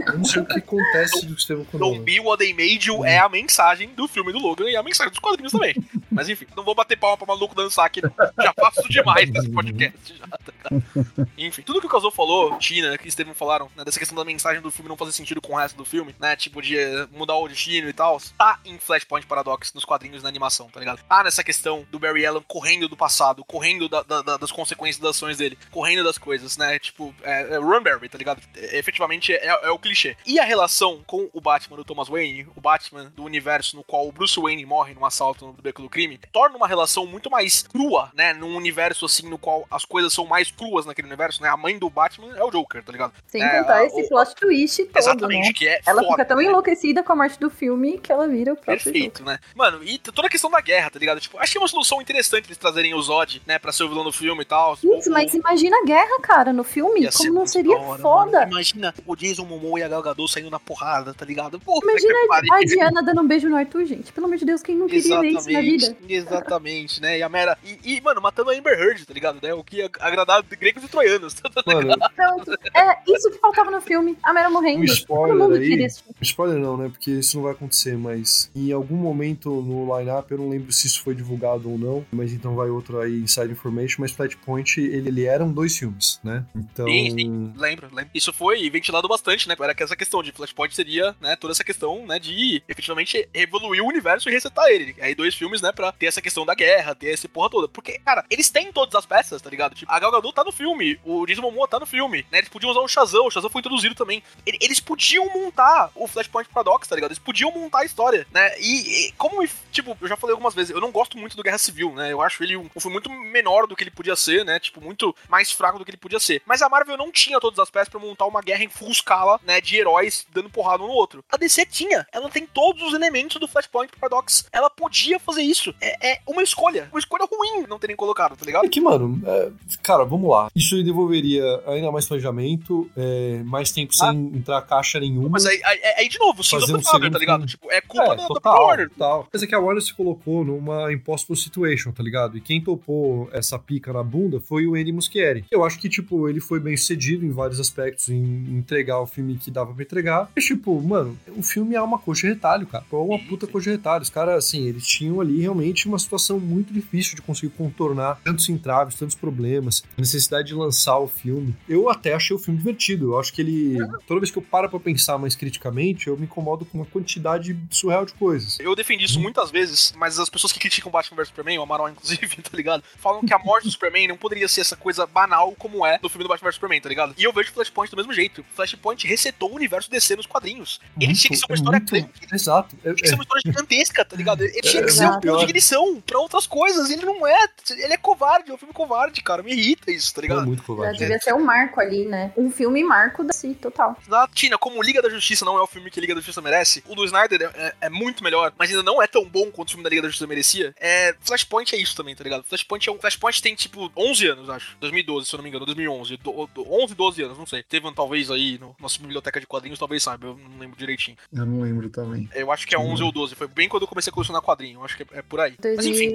Eu não sei o que acontece do Estevam com Don't be what they made you é a mensagem do filme do Logan e a mensagem dos quadrinhos também. <laughs> Mas enfim, não vou bater palma pra maluco dançar aqui, não. Já faço demais nesse podcast. Já, tá ligado? Enfim, tudo que o Casou falou, Tina, que Steven falaram, né, dessa questão da mensagem do filme não fazer sentido com o resto do filme, né? Tipo, de eh, mudar o destino e tal, tá em Flashpoint Paradox, nos quadrinhos na animação, tá ligado? Tá nessa questão do Barry Allen correndo do passado, correndo da- da- da- das consequências das ações dele, correndo das coisas, né? Tipo, é, é Run Barry, tá ligado? É, efetivamente é, é o clichê. E a relação com o Batman do Thomas Wayne, o Batman do universo no qual o Bruce Wayne morre num assalto no Beco do crime, torna uma relação muito mais crua, né? Num universo assim no qual as coisas são mais cruas naquele universo, né? A mãe do Batman é o Joker, tá ligado? Sem É, contar a- esse o- plot twist todo, Exatamente, né? que é Ela foda, fica tão né? enlouquecida com a morte do filme que ela vira o próprio Joker. Perfeito, né? Mano, e toda a questão da guerra, tá ligado? Tipo, achei uma solução interessante eles trazerem o Zod, né, pra ser o vilão do filme e tal. Putz, O- o- mas imagina a guerra, cara, no filme. Ia Como não seria hora, foda? mano. Imagina o Jason Momoa e a Gal Gadot saindo na porrada, tá ligado? Puta Imagina pariu. a Diana dando um beijo no Arthur, gente. Pelo amor de Deus, quem não queria ver isso na vida? exatamente, né? E a Mera. E, e, mano, matando a Amber Heard, tá ligado? Né? O que ia agradar gregos e troianos. <laughs> Mano, Pronto. É isso que faltava no filme. A Mera morrendo. um Todo spoiler mundo aí. queria. Spoiler não, né? Porque isso não vai acontecer, mas em algum momento no line-up, eu não lembro se isso foi divulgado ou não, mas então vai outro aí, Inside Information, mas Flashpoint, ele, ele eram dois filmes, né? Então... Sim, Lembro, lembro. Isso foi ventilado bastante, né? Era que essa questão de Flashpoint seria, né? Toda essa questão, né? De efetivamente evoluir o universo e resetar ele. Aí dois filmes, né? Pra ter essa questão da guerra, ter essa porra toda. Porque, cara, eles têm todas as peças, tá ligado? Tipo, a Gal Gadot tá no filme, o Jason Momoa tá no filme, né? Eles podiam usar o Shazam, o Shazam foi introduzido também. Ele- Eles podiam montar o Flashpoint Paradox, tá ligado? Eles podiam montar a história, né? E, e como, tipo, eu já falei algumas vezes, eu não gosto muito do Guerra Civil, né? Eu acho ele um, um filme muito menor do que ele podia ser, né? Tipo, muito mais fraco do que ele podia ser. Mas a Marvel não tinha todas as peças pra montar uma guerra em full escala, né? De heróis dando porrada um no outro. A DC tinha. Ela tem todos os elementos do Flashpoint Paradox. Ela podia fazer isso. É, é uma escolha. Uma escolha ruim não terem colocado, tá ligado? É que, mano, é, cara, vamos lá. Isso devolveria ainda mais planejamento, é, mais tempo sem entrar caixa nenhuma. Mas aí, aí, aí, de novo, Fazer of um segundo tá ligado? Tipo, é culpa É, da, da total, Warner. total. Mas é que a Warner se colocou numa impossible situation, tá ligado? E quem topou essa pica na bunda foi o Andy Muschietti. Eu acho que, tipo, ele foi bem sucedido em vários aspectos em entregar o filme que dava pra entregar. Mas, tipo, mano, o filme é uma coxa de retalho, cara. É uma puta coxa de retalho. Os caras, assim, eles tinham ali realmente uma situação muito difícil de conseguir contornar tantos entraves, tantos problemas, a necessidade de lançar o filme. Eu até achei o filme divertido. Eu acho que ele. Toda vez que eu paro pra pensar mais criticamente, eu me incomodo com uma quantidade surreal de coisas. Eu defendi isso muitas vezes, mas as pessoas que criticam Batman vs Superman, o Amaral <laughs> inclusive, tá ligado? Falam que a morte do Superman não poderia ser essa coisa banal como é no filme do Batman vs Superman, tá ligado? E eu vejo Flashpoint do mesmo jeito. Flashpoint resetou o universo DC nos quadrinhos. Ele Muito, tinha que ser uma é história muito- grande. Exato. É- Tinha que ser uma história gigantesca, tá ligado? Ele tinha É, que é ser um muito ponto de ignição pra outras coisas. Ele não é. Ele é covarde, é um filme covarde, cara. Me irrita isso, tá é, ligado? Muito Já devia ser um marco ali, né? Um filme marco da si, total. Exato. Tina, como Liga da Justiça não é o filme que Liga da Justiça merece, o do Snyder é, é- é muito melhor, mas ainda não é tão bom quanto o filme da Liga da Justiça merecia. É, Flashpoint é isso também, tá ligado? Flashpoint é um. Flashpoint tem tipo 11 anos, acho. 2012, se eu não me engano, 2011. Do, do, 11, 12 anos, não sei. Teve um talvez aí no nossa biblioteca de quadrinhos, talvez saiba, eu não lembro direitinho. Eu não lembro também. Eu acho que é 11 ou 12, foi bem quando eu comecei a colecionar quadrinho, eu acho que é, é por aí. Mas enfim.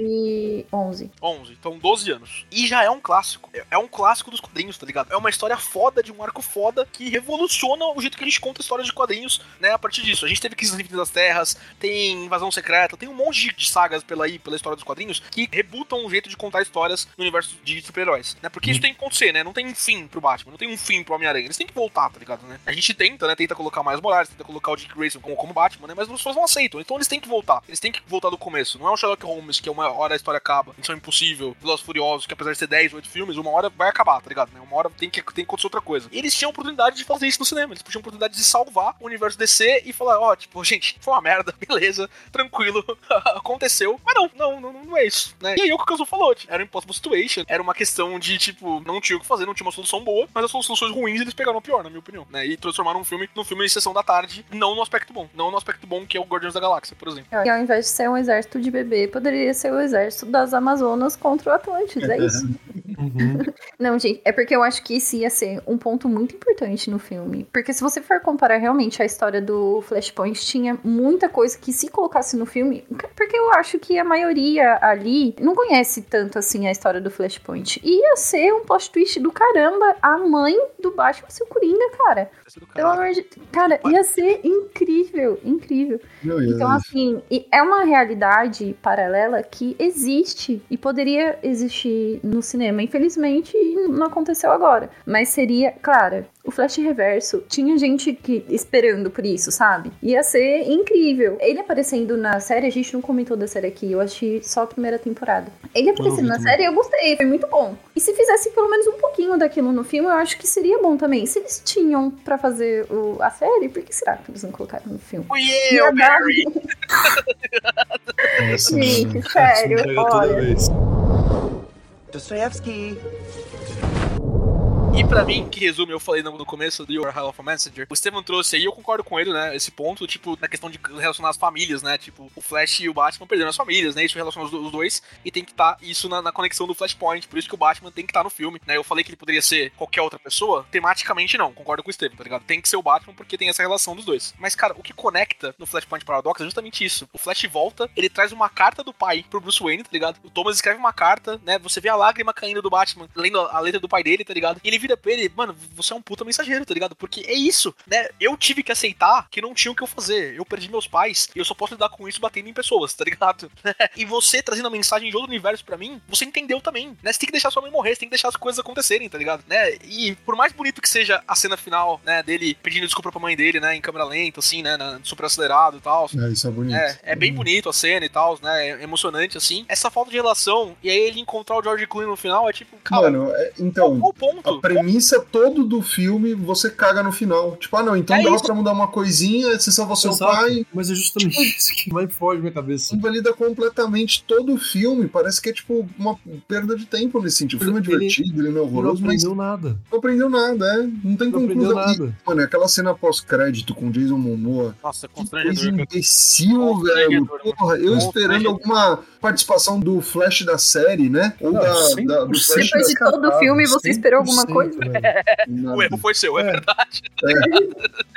2011. 11, então 12 anos. E já é um clássico. É- É um clássico dos quadrinhos, tá ligado? É uma história foda, de um arco foda, que revoluciona o jeito que a gente conta histórias de quadrinhos, né? A partir disso. A gente teve Crise Infinitas das Terras, tem Invasão Secreta, tem um monte de- sagas pela aí, pela história dos quadrinhos, que rebutam um jeito de contar histórias no universo de super-heróis, né? Porque isso tem que acontecer, né? Não tem um fim pro Batman, não tem um fim pro Homem-Aranha. Eles têm que voltar, tá ligado, né? A gente tenta, né? Tenta colocar mais Morales, tenta colocar o Dick Grayson como, como Batman, né? Mas as pessoas não aceitam. Então eles têm que voltar. Eles têm que voltar do começo. Não é o Sherlock Holmes, que é uma hora a história acaba. Missão Impossível, Velozes Furiosos, que apesar de ser 10, 8 filmes, uma hora vai acabar, tá ligado? Né? Uma hora tem que, tem que acontecer outra coisa. E eles tinham a oportunidade de fazer isso no cinema. Eles tinham a oportunidade de salvar o universo DC e falar, ó, tipo, gente, foi uma merda, <laughs> beleza, tranquilo, <laughs> aconteceu. Mas não, não, não, não é isso, né? E aí o que o Kazu falou, tipo, era um impossible situation, era uma questão de, tipo, não tinha o que fazer, não tinha uma solução boa, mas as soluções ruins eles pegaram a pior, na minha opinião, né? E transformaram um filme num filme de sessão da tarde, não no aspecto bom, não no aspecto bom que é o Guardiões da Galáxia, por exemplo. E ao invés de ser um exército de bebê, poderia ser o exército das Amazonas contra o Atlantis, é isso. <laughs> Uhum. Não, gente, é porque eu acho que isso ia ser um ponto muito importante no filme. Porque se você for comparar realmente a história do Flashpoint, tinha muita coisa que se colocasse no filme. Porque eu acho que a maioria ali não conhece tanto assim a história do Flashpoint. Ia ser um plot twist do caramba a mãe do Batman ser o Coringa, cara. É Pelo amor de. Cara, ia ser incrível, incrível. Então, assim, é uma realidade paralela que existe e poderia existir no cinema. Infelizmente, não aconteceu agora. Mas seria, claro, o Flash Reverso tinha gente que esperando por isso, sabe? Ia ser incrível. Ele aparecendo na série, a gente não comentou da série aqui, eu achei só a primeira temporada. Ele aparecendo na série, eu gostei, foi muito bom. E se fizesse pelo menos um pouquinho daquilo no filme, eu acho que seria bom também. Se eles tinham pra fazer o- a série, por que será que eles não colocaram no filme? Fui eu, Barry! <laughs> Gente, mano. sério, olha. vez. Dostoevsky. E pra mim, que resume, eu falei no, começo do Your Hell of a Messenger, o Steven trouxe aí, eu concordo com ele, né? Esse ponto, tipo, na questão de relacionar as famílias, né? Tipo, o Flash e o Batman perderam as famílias, né? Isso relaciona os, os dois e tem que estar isso na, na conexão do Flashpoint. Por isso que o Batman tem que estar no filme, né? Eu falei que ele poderia ser qualquer outra pessoa, tematicamente não, concordo com o Steven, tá ligado? Tem que ser o Batman porque tem essa relação dos dois. Mas, cara, o que conecta no Flashpoint Paradox é justamente isso. O Flash volta, ele traz uma carta do pai pro Bruce Wayne, tá ligado? O Thomas escreve uma carta, né? Você vê a lágrima caindo do Batman, lendo a letra do pai dele, tá ligado? E ele vira pra ele, mano, você é um puta mensageiro, tá ligado? Porque é isso, né? Eu tive que aceitar que não tinha o que eu fazer. Eu perdi meus pais e eu só posso lidar com isso batendo em pessoas, tá ligado? <laughs> e você trazendo a mensagem de outro universo pra mim, você entendeu também, né? Você tem que deixar sua mãe morrer, você tem que deixar as coisas acontecerem, tá ligado? Né? E por mais bonito que seja a cena final, né, dele pedindo desculpa pra mãe dele, né, em câmera lenta, assim, né, na- super acelerado e tal. É, isso é bonito. É, é bem bonito a cena e tal, né? É emocionante, assim. Essa falta de relação, e aí ele encontrar o George Clooney no final é tipo, cara, Mano, é- qual, então, qual o ponto? a premissa todo do filme, você caga no final. Tipo, ah não, então É dá isso. pra mudar uma coisinha, você salva seu Exato. pai, Mas é justamente isso que vai fora da minha cabeça. invalida completamente todo o filme. Parece que é tipo uma perda de tempo nesse sentido. O filme é divertido, ele não é não horroroso, mas aprendeu nada. não aprendeu nada, é. Não tem Não conclusão. E, nada. mano, aquela cena pós-crédito com Jason Momoa. Nossa, Que coisa cara. imbecil, velho. Constrangedor, Porra, eu esperando alguma participação do Flash da série, né? Ou Não, da, 100% da- do Flash Depois de todo o filme, você esperou alguma coisa? <laughs> O erro foi seu, é, É. verdade.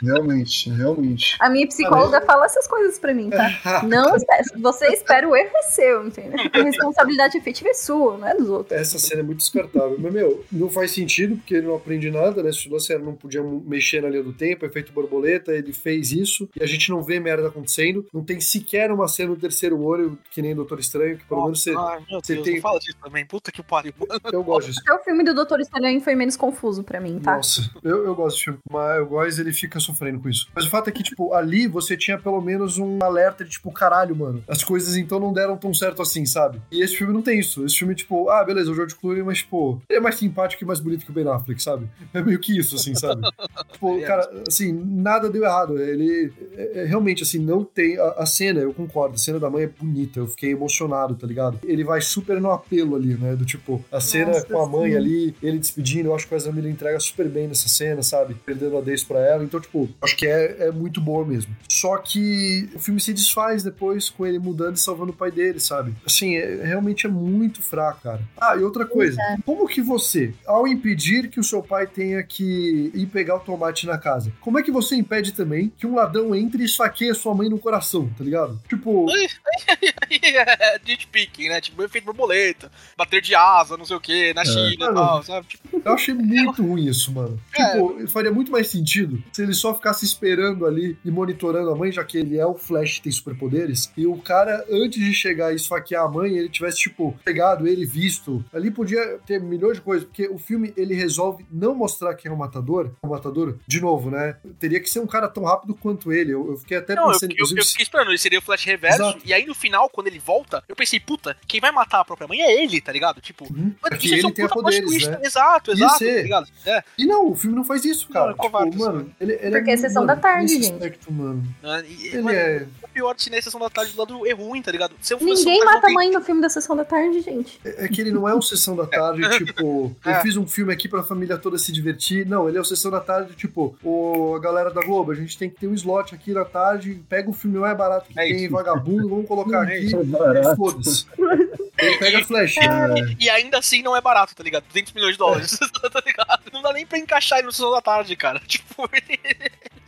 Realmente, realmente. A minha psicóloga fala essas coisas pra mim, tá? Não espera. Você espera o erro é seu, entendeu? A responsabilidade efetiva é sua, não é dos outros. Essa cena é muito descartável. Mas, meu, não faz sentido, porque ele não aprende nada, né? Se o era não podia mexer na linha do tempo, efeito borboleta, ele fez isso, e a gente não vê merda acontecendo. Não tem sequer uma cena no terceiro olho, que nem Doutor Estranho, que pelo menos você. Ai, meu você Deus, tem- fala disso também. Puta que pariu. Eu gosto disso. <laughs> Até o filme do Doutor Estranho foi menos confuso pra mim, tá? Nossa, eu, eu gosto desse filme, mas o Góis ele fica sofrendo com isso. Mas o fato é que, tipo, ali você tinha pelo menos um alerta de tipo, caralho, mano, as coisas então não deram tão certo assim, sabe? E esse filme não tem isso. Esse filme, tipo, ah, beleza, o George Clooney, mas, tipo, ele é mais simpático e mais bonito que o Ben Affleck, sabe? É meio que isso, assim, sabe? <laughs> tipo, É. cara, assim, nada deu errado. Ele é- é- realmente, assim, não tem. A, a cena, eu concordo, a cena da mãe é bonita, eu fiquei emocionado, tá ligado? Ele vai super no apelo ali, né? Do tipo, a cena Nossa, com a mãe sim. ali, ele despedindo, eu acho que o Ezra Miller entrega super bem nessa cena, sabe? Perdendo a Daisy pra ela. Então, tipo, acho que é, é muito boa mesmo. Só que o filme se desfaz depois com ele mudando e salvando o pai dele, sabe? Assim, é, realmente é muito fraco, cara. Ah, e outra coisa. Como que você, ao impedir que o seu pai tenha que ir pegar o tomate na casa, como é que você impede também que um ladrão entre e esfaqueie a sua mãe no coração, tá ligado? Tipo, é nitpicking, né? Tipo, efeito borboleta, bater de asa, não sei o que, na China e tal, sabe? Tipo, Eu achei muito ruim isso, mano. É. Tipo, faria muito mais sentido se ele só ficasse esperando ali e monitorando a mãe, já que ele é o Flash tem superpoderes, e o cara, antes de chegar e esfaquear a mãe, ele tivesse, tipo, pegado ele, visto. Ali podia ter milhões de coisas, porque o filme, ele resolve não mostrar quem é o matador, o matador, de novo, né? Teria que ser um cara tão rápido quanto ele. Eu, eu fiquei até não, eu, pensando, eu, eu inclusive, fiquei esperando, ele seria o flash reverso, Exato. e aí no final, quando ele volta, eu pensei, puta, quem vai matar a própria mãe é ele, tá ligado? Tipo, Uhum. mano, É isso ele um tenha puta plot poderes, twist. né? Exato, exato, tá ligado? É. E não, o filme não faz isso, cara. Não, é covarde, tipo, mano, ele, ele Porque é sessão mano, da tarde, gente. aspecto, mano. né? E, Ele mano, é. o pior de na sessão da tarde do lado é ruim, tá ligado? Se Ninguém um mata a mãe no filme da sessão da tarde, gente. É que ele não é um Sessão da Tarde, <laughs> tipo, eu É. fiz um filme aqui pra família toda se divertir. Não, ele é o Sessão da Tarde, tipo, o, a galera da Globo, a gente tem que ter um slot aqui na tarde, pega o filme mais barato que É tem, isso. vagabundo, vamos colocar É aqui. Foda-se. <laughs> Ele pega flash. E ainda assim não é barato, tá ligado? 200 milhões de dólares, <laughs> tá ligado? Não dá nem pra encaixar ele no sessão da tarde, cara. <laughs> Tipo,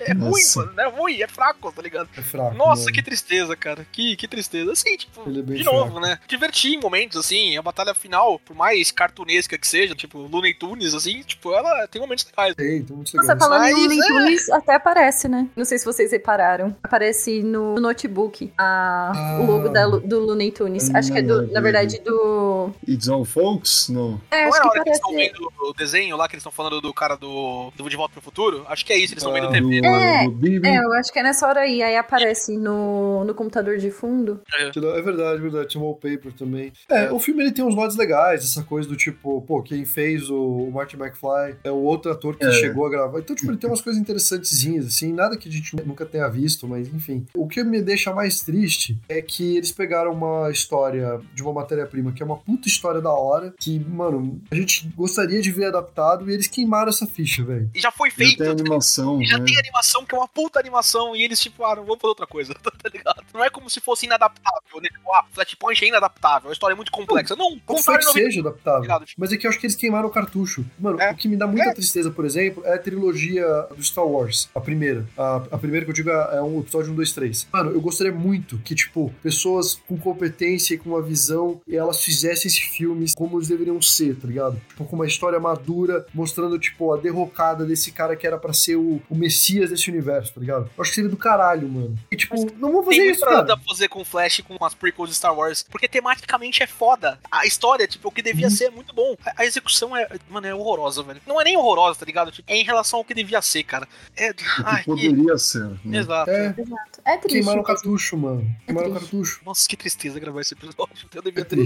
é ruim, Nossa. mano. É ruim, é fraco, tá ligado? É fraco. Nossa, mano. que tristeza, cara. Que, que tristeza. Assim, tipo, é de novo, fraco. né? Divertir em momentos, assim. A batalha final, por mais cartunesca que seja, tipo, Looney Tunes, assim, tipo, ela tem momentos legais. Tem, tem legais. falando Mas, em Looney é. Tunes, até aparece, né? Não sei se vocês repararam. Aparece no notebook a, Ah. o logo da do Looney Tunes. Acho que é do, na verdade, do no. It's All Folks? Não. É, acho é que hora que eles estão vendo o desenho lá, que eles estão falando do cara do, do De Volta pro Futuro? Acho que é isso, eles estão vendo Ah, TV. do, É, do. É, eu acho que é nessa hora aí. Aí aparece no, no computador de fundo. É verdade, verdade. Tinha um wallpaper também. É, o filme ele tem uns modos legais, essa coisa do tipo, pô, quem fez o Martin McFly é o outro ator que É. chegou a gravar. Então, tipo, ele tem umas coisas interessantezinhas, assim, nada que a gente nunca tenha visto, mas enfim. O que me deixa mais triste é que eles pegaram uma história de uma matéria-prima que é uma puta história da hora, que, mano, a gente gostaria de ver adaptado e eles queimaram essa ficha, velho. E já foi Já feito. tem animação, E já né? tem animação, que é uma puta animação, e eles, tipo, ah, não vamos fazer outra coisa, <laughs> tá ligado? Não é como se fosse inadaptável, né? Tipo, ah, Flashpoint é inadaptável, a história é muito complexa. Não, Pode ser contar que seja adaptável. Ligado? Mas é que eu acho que eles queimaram o cartucho. Mano, É. o que me dá muita É. tristeza, por exemplo, é a trilogia do Star Wars. A primeira. A, a primeira que eu digo é é um episódio 1, 2, 3. Mano, eu gostaria muito que, tipo, pessoas com competência e com uma visão, elas fizessem esses filmes como eles deveriam ser, tá ligado? Tipo, com uma história madura, mostrando, tipo, a derrocada desse cara que era pra ser o, o messias desse universo, tá ligado? Eu acho que seria do caralho, mano. E, tipo, não vou fazer Tem isso, cara. pra fazer com Flash, com as prequels de Star Wars, porque tematicamente é foda. A história, tipo, o que devia ser é muito bom. A, a execução é, mano, é horrorosa, velho. Não é nem horrorosa, tá ligado? Tipo, é em relação ao que devia ser, cara. É, O que ai, que... poderia ser. Né? Exato. É, Exato. É triste. queimaram o cartucho, mano. Queimaram o triste. cartucho. Nossa, que tristeza gravar esse episódio. Eu devia É ter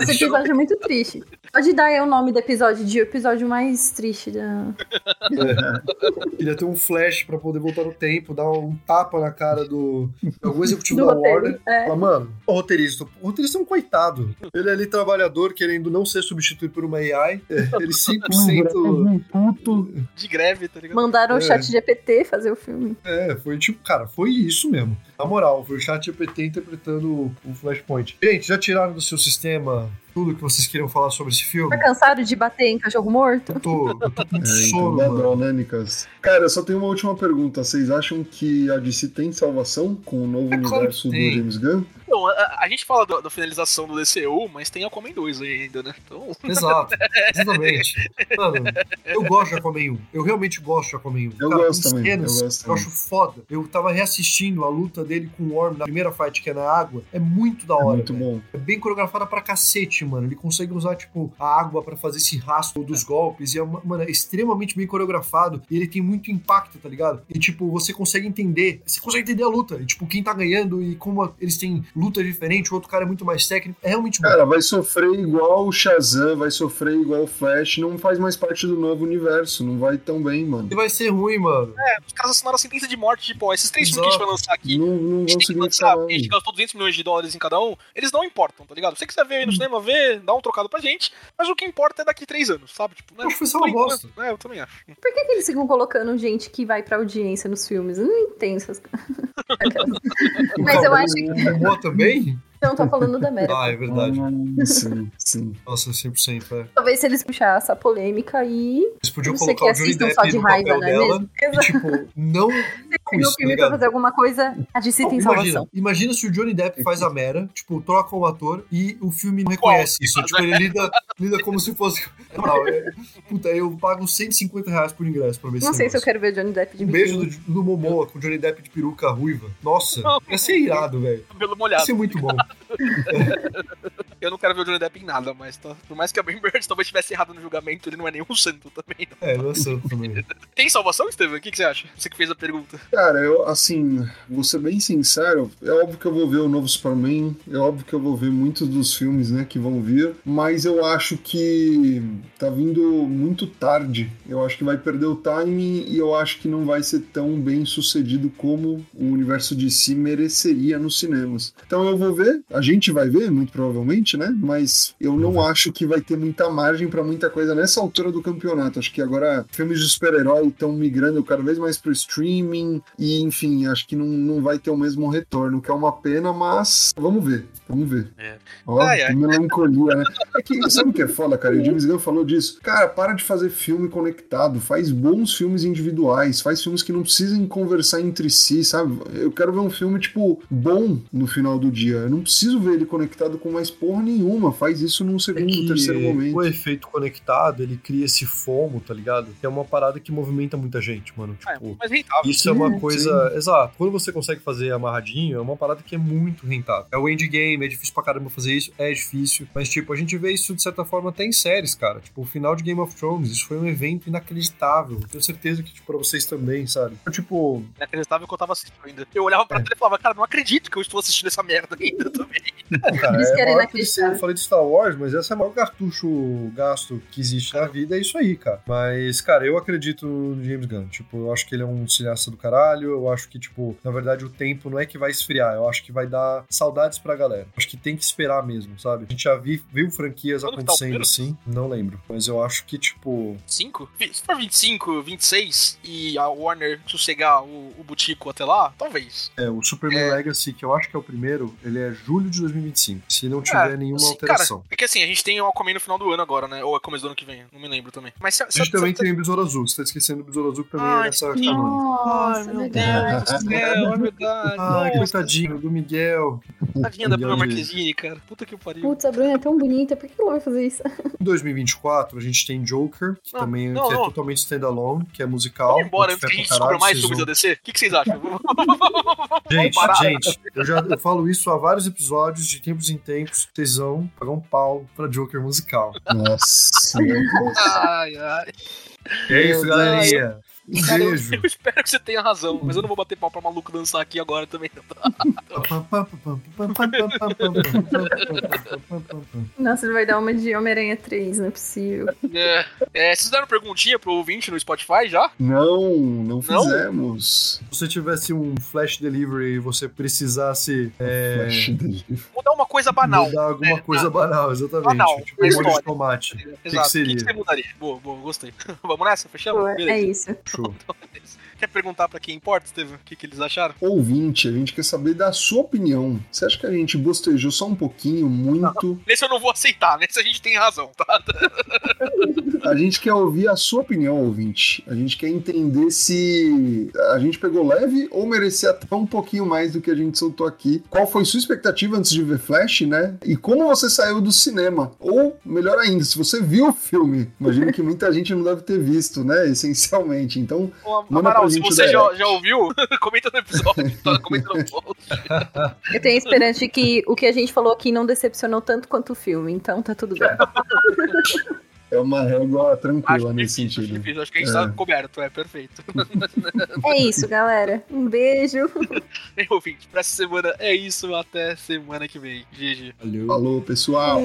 Nossa, esse episódio é muito triste. Pode dar aí o nome do episódio de episódio mais triste da. Queria ter um flash pra poder voltar no tempo, dar um tapa na cara do, do executivo Do da roteiro, Warner. é. Falar, mano, o roteirista, o roteirista é um coitado. Ele é ali trabalhador, querendo não ser substituído por uma AI. É, Ele <laughs> 100%. Um puto. de greve, tá ligado? Mandaram o É. chat GPT fazer o filme. É, foi tipo, cara, foi isso mesmo. Na moral, foi o chat GPT interpretando o- o Flashpoint. Gente, já tiraram do seu sistema Ciao. Tudo que vocês queriam falar sobre esse filme? Tá cansado de bater em cachorro morto? Eu tô, eu tô com <laughs> É, sono, então dá mano. né, Nicas? Cara, eu só tenho uma última pergunta. Vocês acham que a DC tem salvação com o novo É universo do. James Gunn? Não, a, a gente fala do- da finalização do DCU, mas tem Aquaman 2 aí ainda, né? Então, <laughs> Exato, exatamente. Mano, eu gosto de Aquaman 1. Eu realmente gosto de Aquaman 1. Eu Cara, gosto também, eu cenas gosto que eu acho foda. Eu tava reassistindo a luta dele com o Worm na primeira fight, que é na água. É muito da É hora. muito velho. bom. É bem coreografada pra cacete, mano. Ele consegue usar, tipo, a água pra fazer esse rastro dos golpes. E é, mano, é extremamente bem coreografado. E ele tem muito impacto, tá ligado? E, tipo, você consegue entender. Você consegue entender a luta. E, tipo, quem tá ganhando e como a- eles têm luta diferente, o outro cara é muito mais técnico. É realmente bom. Cara, vai sofrer igual o Shazam, vai sofrer igual o Flash, não faz mais parte do novo universo, não vai tão bem, mano. E vai ser ruim, mano. é, os caras assinaram a sentença de morte, tipo, ó, esses três filmes que a gente vai lançar aqui. Não, não A gente tem que lançar, a gente gastou 200 milhões de dólares em cada um, eles não importam, tá ligado? Se você quiser ver aí no cinema, vê, dá um trocado pra gente, mas o que importa é daqui três anos, sabe? Tipo, né? Eu acho que vai ser uma bosta. É, eu também acho. Por que, que eles ficam colocando gente que vai pra audiência nos filmes? Eu não entendo essas coisas. <laughs> <laughs> Mas eu acho que. Também? Não, tô falando da Mera. Ah, é verdade. Ah, sim, sim. Nossa, 100%, é. Talvez se eles puxarem essa polêmica aí. Eles podiam colocar que o Johnny assistam Depp só de no raiva, papel não é dela mesmo? e, tipo, <laughs> não com Pegou o isso, tá filme pra ligado? fazer alguma coisa, a DC tem Imagina, salvação. imagina se o Johnny Depp faz a Mera, tipo, troca o ator e o filme não reconhece isso. Tipo, ele lida, <laughs> lida como se fosse. <laughs> Não, é- puta, eu pago 150 reais por ingresso pra ver Não sei se eu negócio. quero ver Johnny Depp de Um beijo do, do Momoa com o Johnny Depp de peruca ruiva. Nossa, ia ser irado, velho. Cabelo Ia molhado. ser muito bom. <laughs> Eu não quero ver o Johnny Depp em nada, mas tá. Por mais que a Ben Bird talvez tivesse errado no julgamento, ele não é nenhum <laughs> santo também. não. É, não é santo também. Tem salvação, Steven? O que, que você acha? Você que fez a pergunta. Cara, eu, assim, vou ser bem sincero, é óbvio que eu vou ver o novo Superman, é óbvio que eu vou ver muitos dos filmes, né, que vão vir, mas eu acho que tá vindo muito tarde. Eu acho que vai perder o time e eu acho que não vai ser tão bem sucedido como o universo de si mereceria nos cinemas. Então eu vou ver, a gente vai ver, muito provavelmente, né, mas eu não acho que vai ter muita margem pra muita coisa nessa altura do campeonato. Acho que agora filmes de super-herói estão migrando cada vez mais pro streaming e, enfim, acho que não, não vai ter o mesmo retorno, que é uma pena, mas vamos ver, vamos ver. É. Ó, Ai, ai. que melancolia, né? É que, <laughs> sabe o que é foda, cara? O James Gunn falou disso. Cara, para de fazer filme conectado, faz bons filmes individuais, faz filmes que não precisem conversar entre si, sabe? Eu quero ver um filme, tipo, bom no final do dia. Eu não preciso ver ele conectado com mais porra nenhuma faz isso num segundo, É que terceiro momento. O efeito conectado, ele cria esse fomo, tá ligado? Que é uma parada que movimenta muita gente, mano. É, Tipo, mas rentável. Isso é uma Sim, coisa. Exato. Quando você consegue fazer amarradinho, é uma parada que é muito rentável. É o endgame, é difícil pra caramba fazer isso, é difícil. Mas, tipo, a gente vê isso de certa forma até em séries, cara. Tipo, o final de Game of Thrones, isso foi um evento inacreditável. Tenho certeza que, tipo, pra vocês também, sabe? Então, Tipo, Inacreditável que eu tava assistindo ainda. Eu olhava pra tela e falava, cara, não acredito que eu estou assistindo essa merda ainda também. cara, é maior eu falei de Star Wars, mas essa é o maior cartucho gasto que existe na vida, é isso aí, cara. Mas, cara, eu acredito no James Gunn. Tipo, eu acho que ele é um cineasta do caralho. Eu acho que, tipo, na verdade, o tempo não é que vai esfriar. Eu acho que vai dar saudades pra galera. Acho que tem que esperar mesmo, sabe? A gente já vi, viu franquias Quando tá acontecendo primeiro? assim. Não lembro. Mas eu acho que, tipo. 5? Se for 25, 26 e a Warner sossegar o, o butico até lá, talvez. É, o Superman É. Legacy, que eu acho que é o primeiro, ele é julho de 2025. Se não tiver É, nenhuma assim, alteração. Cara, é que assim, a gente tem o Aquaman no final do ano agora, né? Ou é começo do ano que vem, não me lembro também. Mas se, A gente também tem o Besouro Azul. Você tá esquecendo do Besouro Azul que também Ai, é nessa canônica. Nossa, meu verdade. Deus do céu, é verdade. Ai, coitadinho do Miguel. Tadinha da Bruna Marquezine, cara. Puta que pariu. Putz, a Bruna é tão bonita, por que ela vai fazer isso? Em 2024, a gente tem Joker, que Não, também não, que é não. totalmente standalone, que é musical. Vamos embora antes que a pra gente descubra mais da vão- DC. O que, que vocês acham? <laughs> <laughs> Gente, gente, eu já eu falo isso há vários episódios, de tempos em tempos. Vocês vão pagar um pau pra Joker musical. Nossa, ai, ai. É isso, galerinha. Um Cara, eu, beijo. <laughs> eu espero que você tenha razão, mas eu não vou bater pau pra maluco dançar aqui agora também. <laughs> Nossa, ele vai dar uma de Homem-Aranha 3, não é possível. É, é, vocês deram perguntinha pro ouvinte no Spotify já? Não, não fizemos. Se você tivesse um flash delivery e você precisasse é, Flash delivery. Vou dar uma coisa banal. mudar alguma né? coisa banal, exatamente. Banal, tipo um molho de tomate. O que, que Exato. O que, seria? que você mudaria? Boa, boa, gostei. <laughs> Vamos nessa? Fechamos? Pô, é isso. true. <laughs> Quer perguntar pra quem importa, Estevam? O que, que eles acharam? Ouvinte, a gente quer saber da sua opinião. Você acha que a gente bostejou só um pouquinho, muito? Nesse eu não vou aceitar, nesse a gente tem razão, tá? A gente quer ouvir a sua opinião, ouvinte. A gente quer entender se a gente pegou leve ou merecia até um pouquinho mais do que a gente soltou aqui. Qual foi sua expectativa antes de ver Flash, né? E como você saiu do cinema? Ou, melhor ainda, se você viu o filme. Imagino que muita gente não deve ter visto, né? Essencialmente. Então, Ô, Manda Amaral, se você o já, já ouviu, <laughs> comenta no episódio, tá? comenta no post. Eu tenho esperança de que o que a gente falou aqui não decepcionou tanto quanto o filme, então tá tudo bem. <laughs> é uma régua Acho tranquila nesse difícil, acho sentido. difícil. Acho que a gente É. tá coberto, é perfeito. É isso, galera. Um beijo. <laughs> Bem, ouvinte, pra essa semana é isso, até semana que vem. GG. Valeu. Falou, pessoal.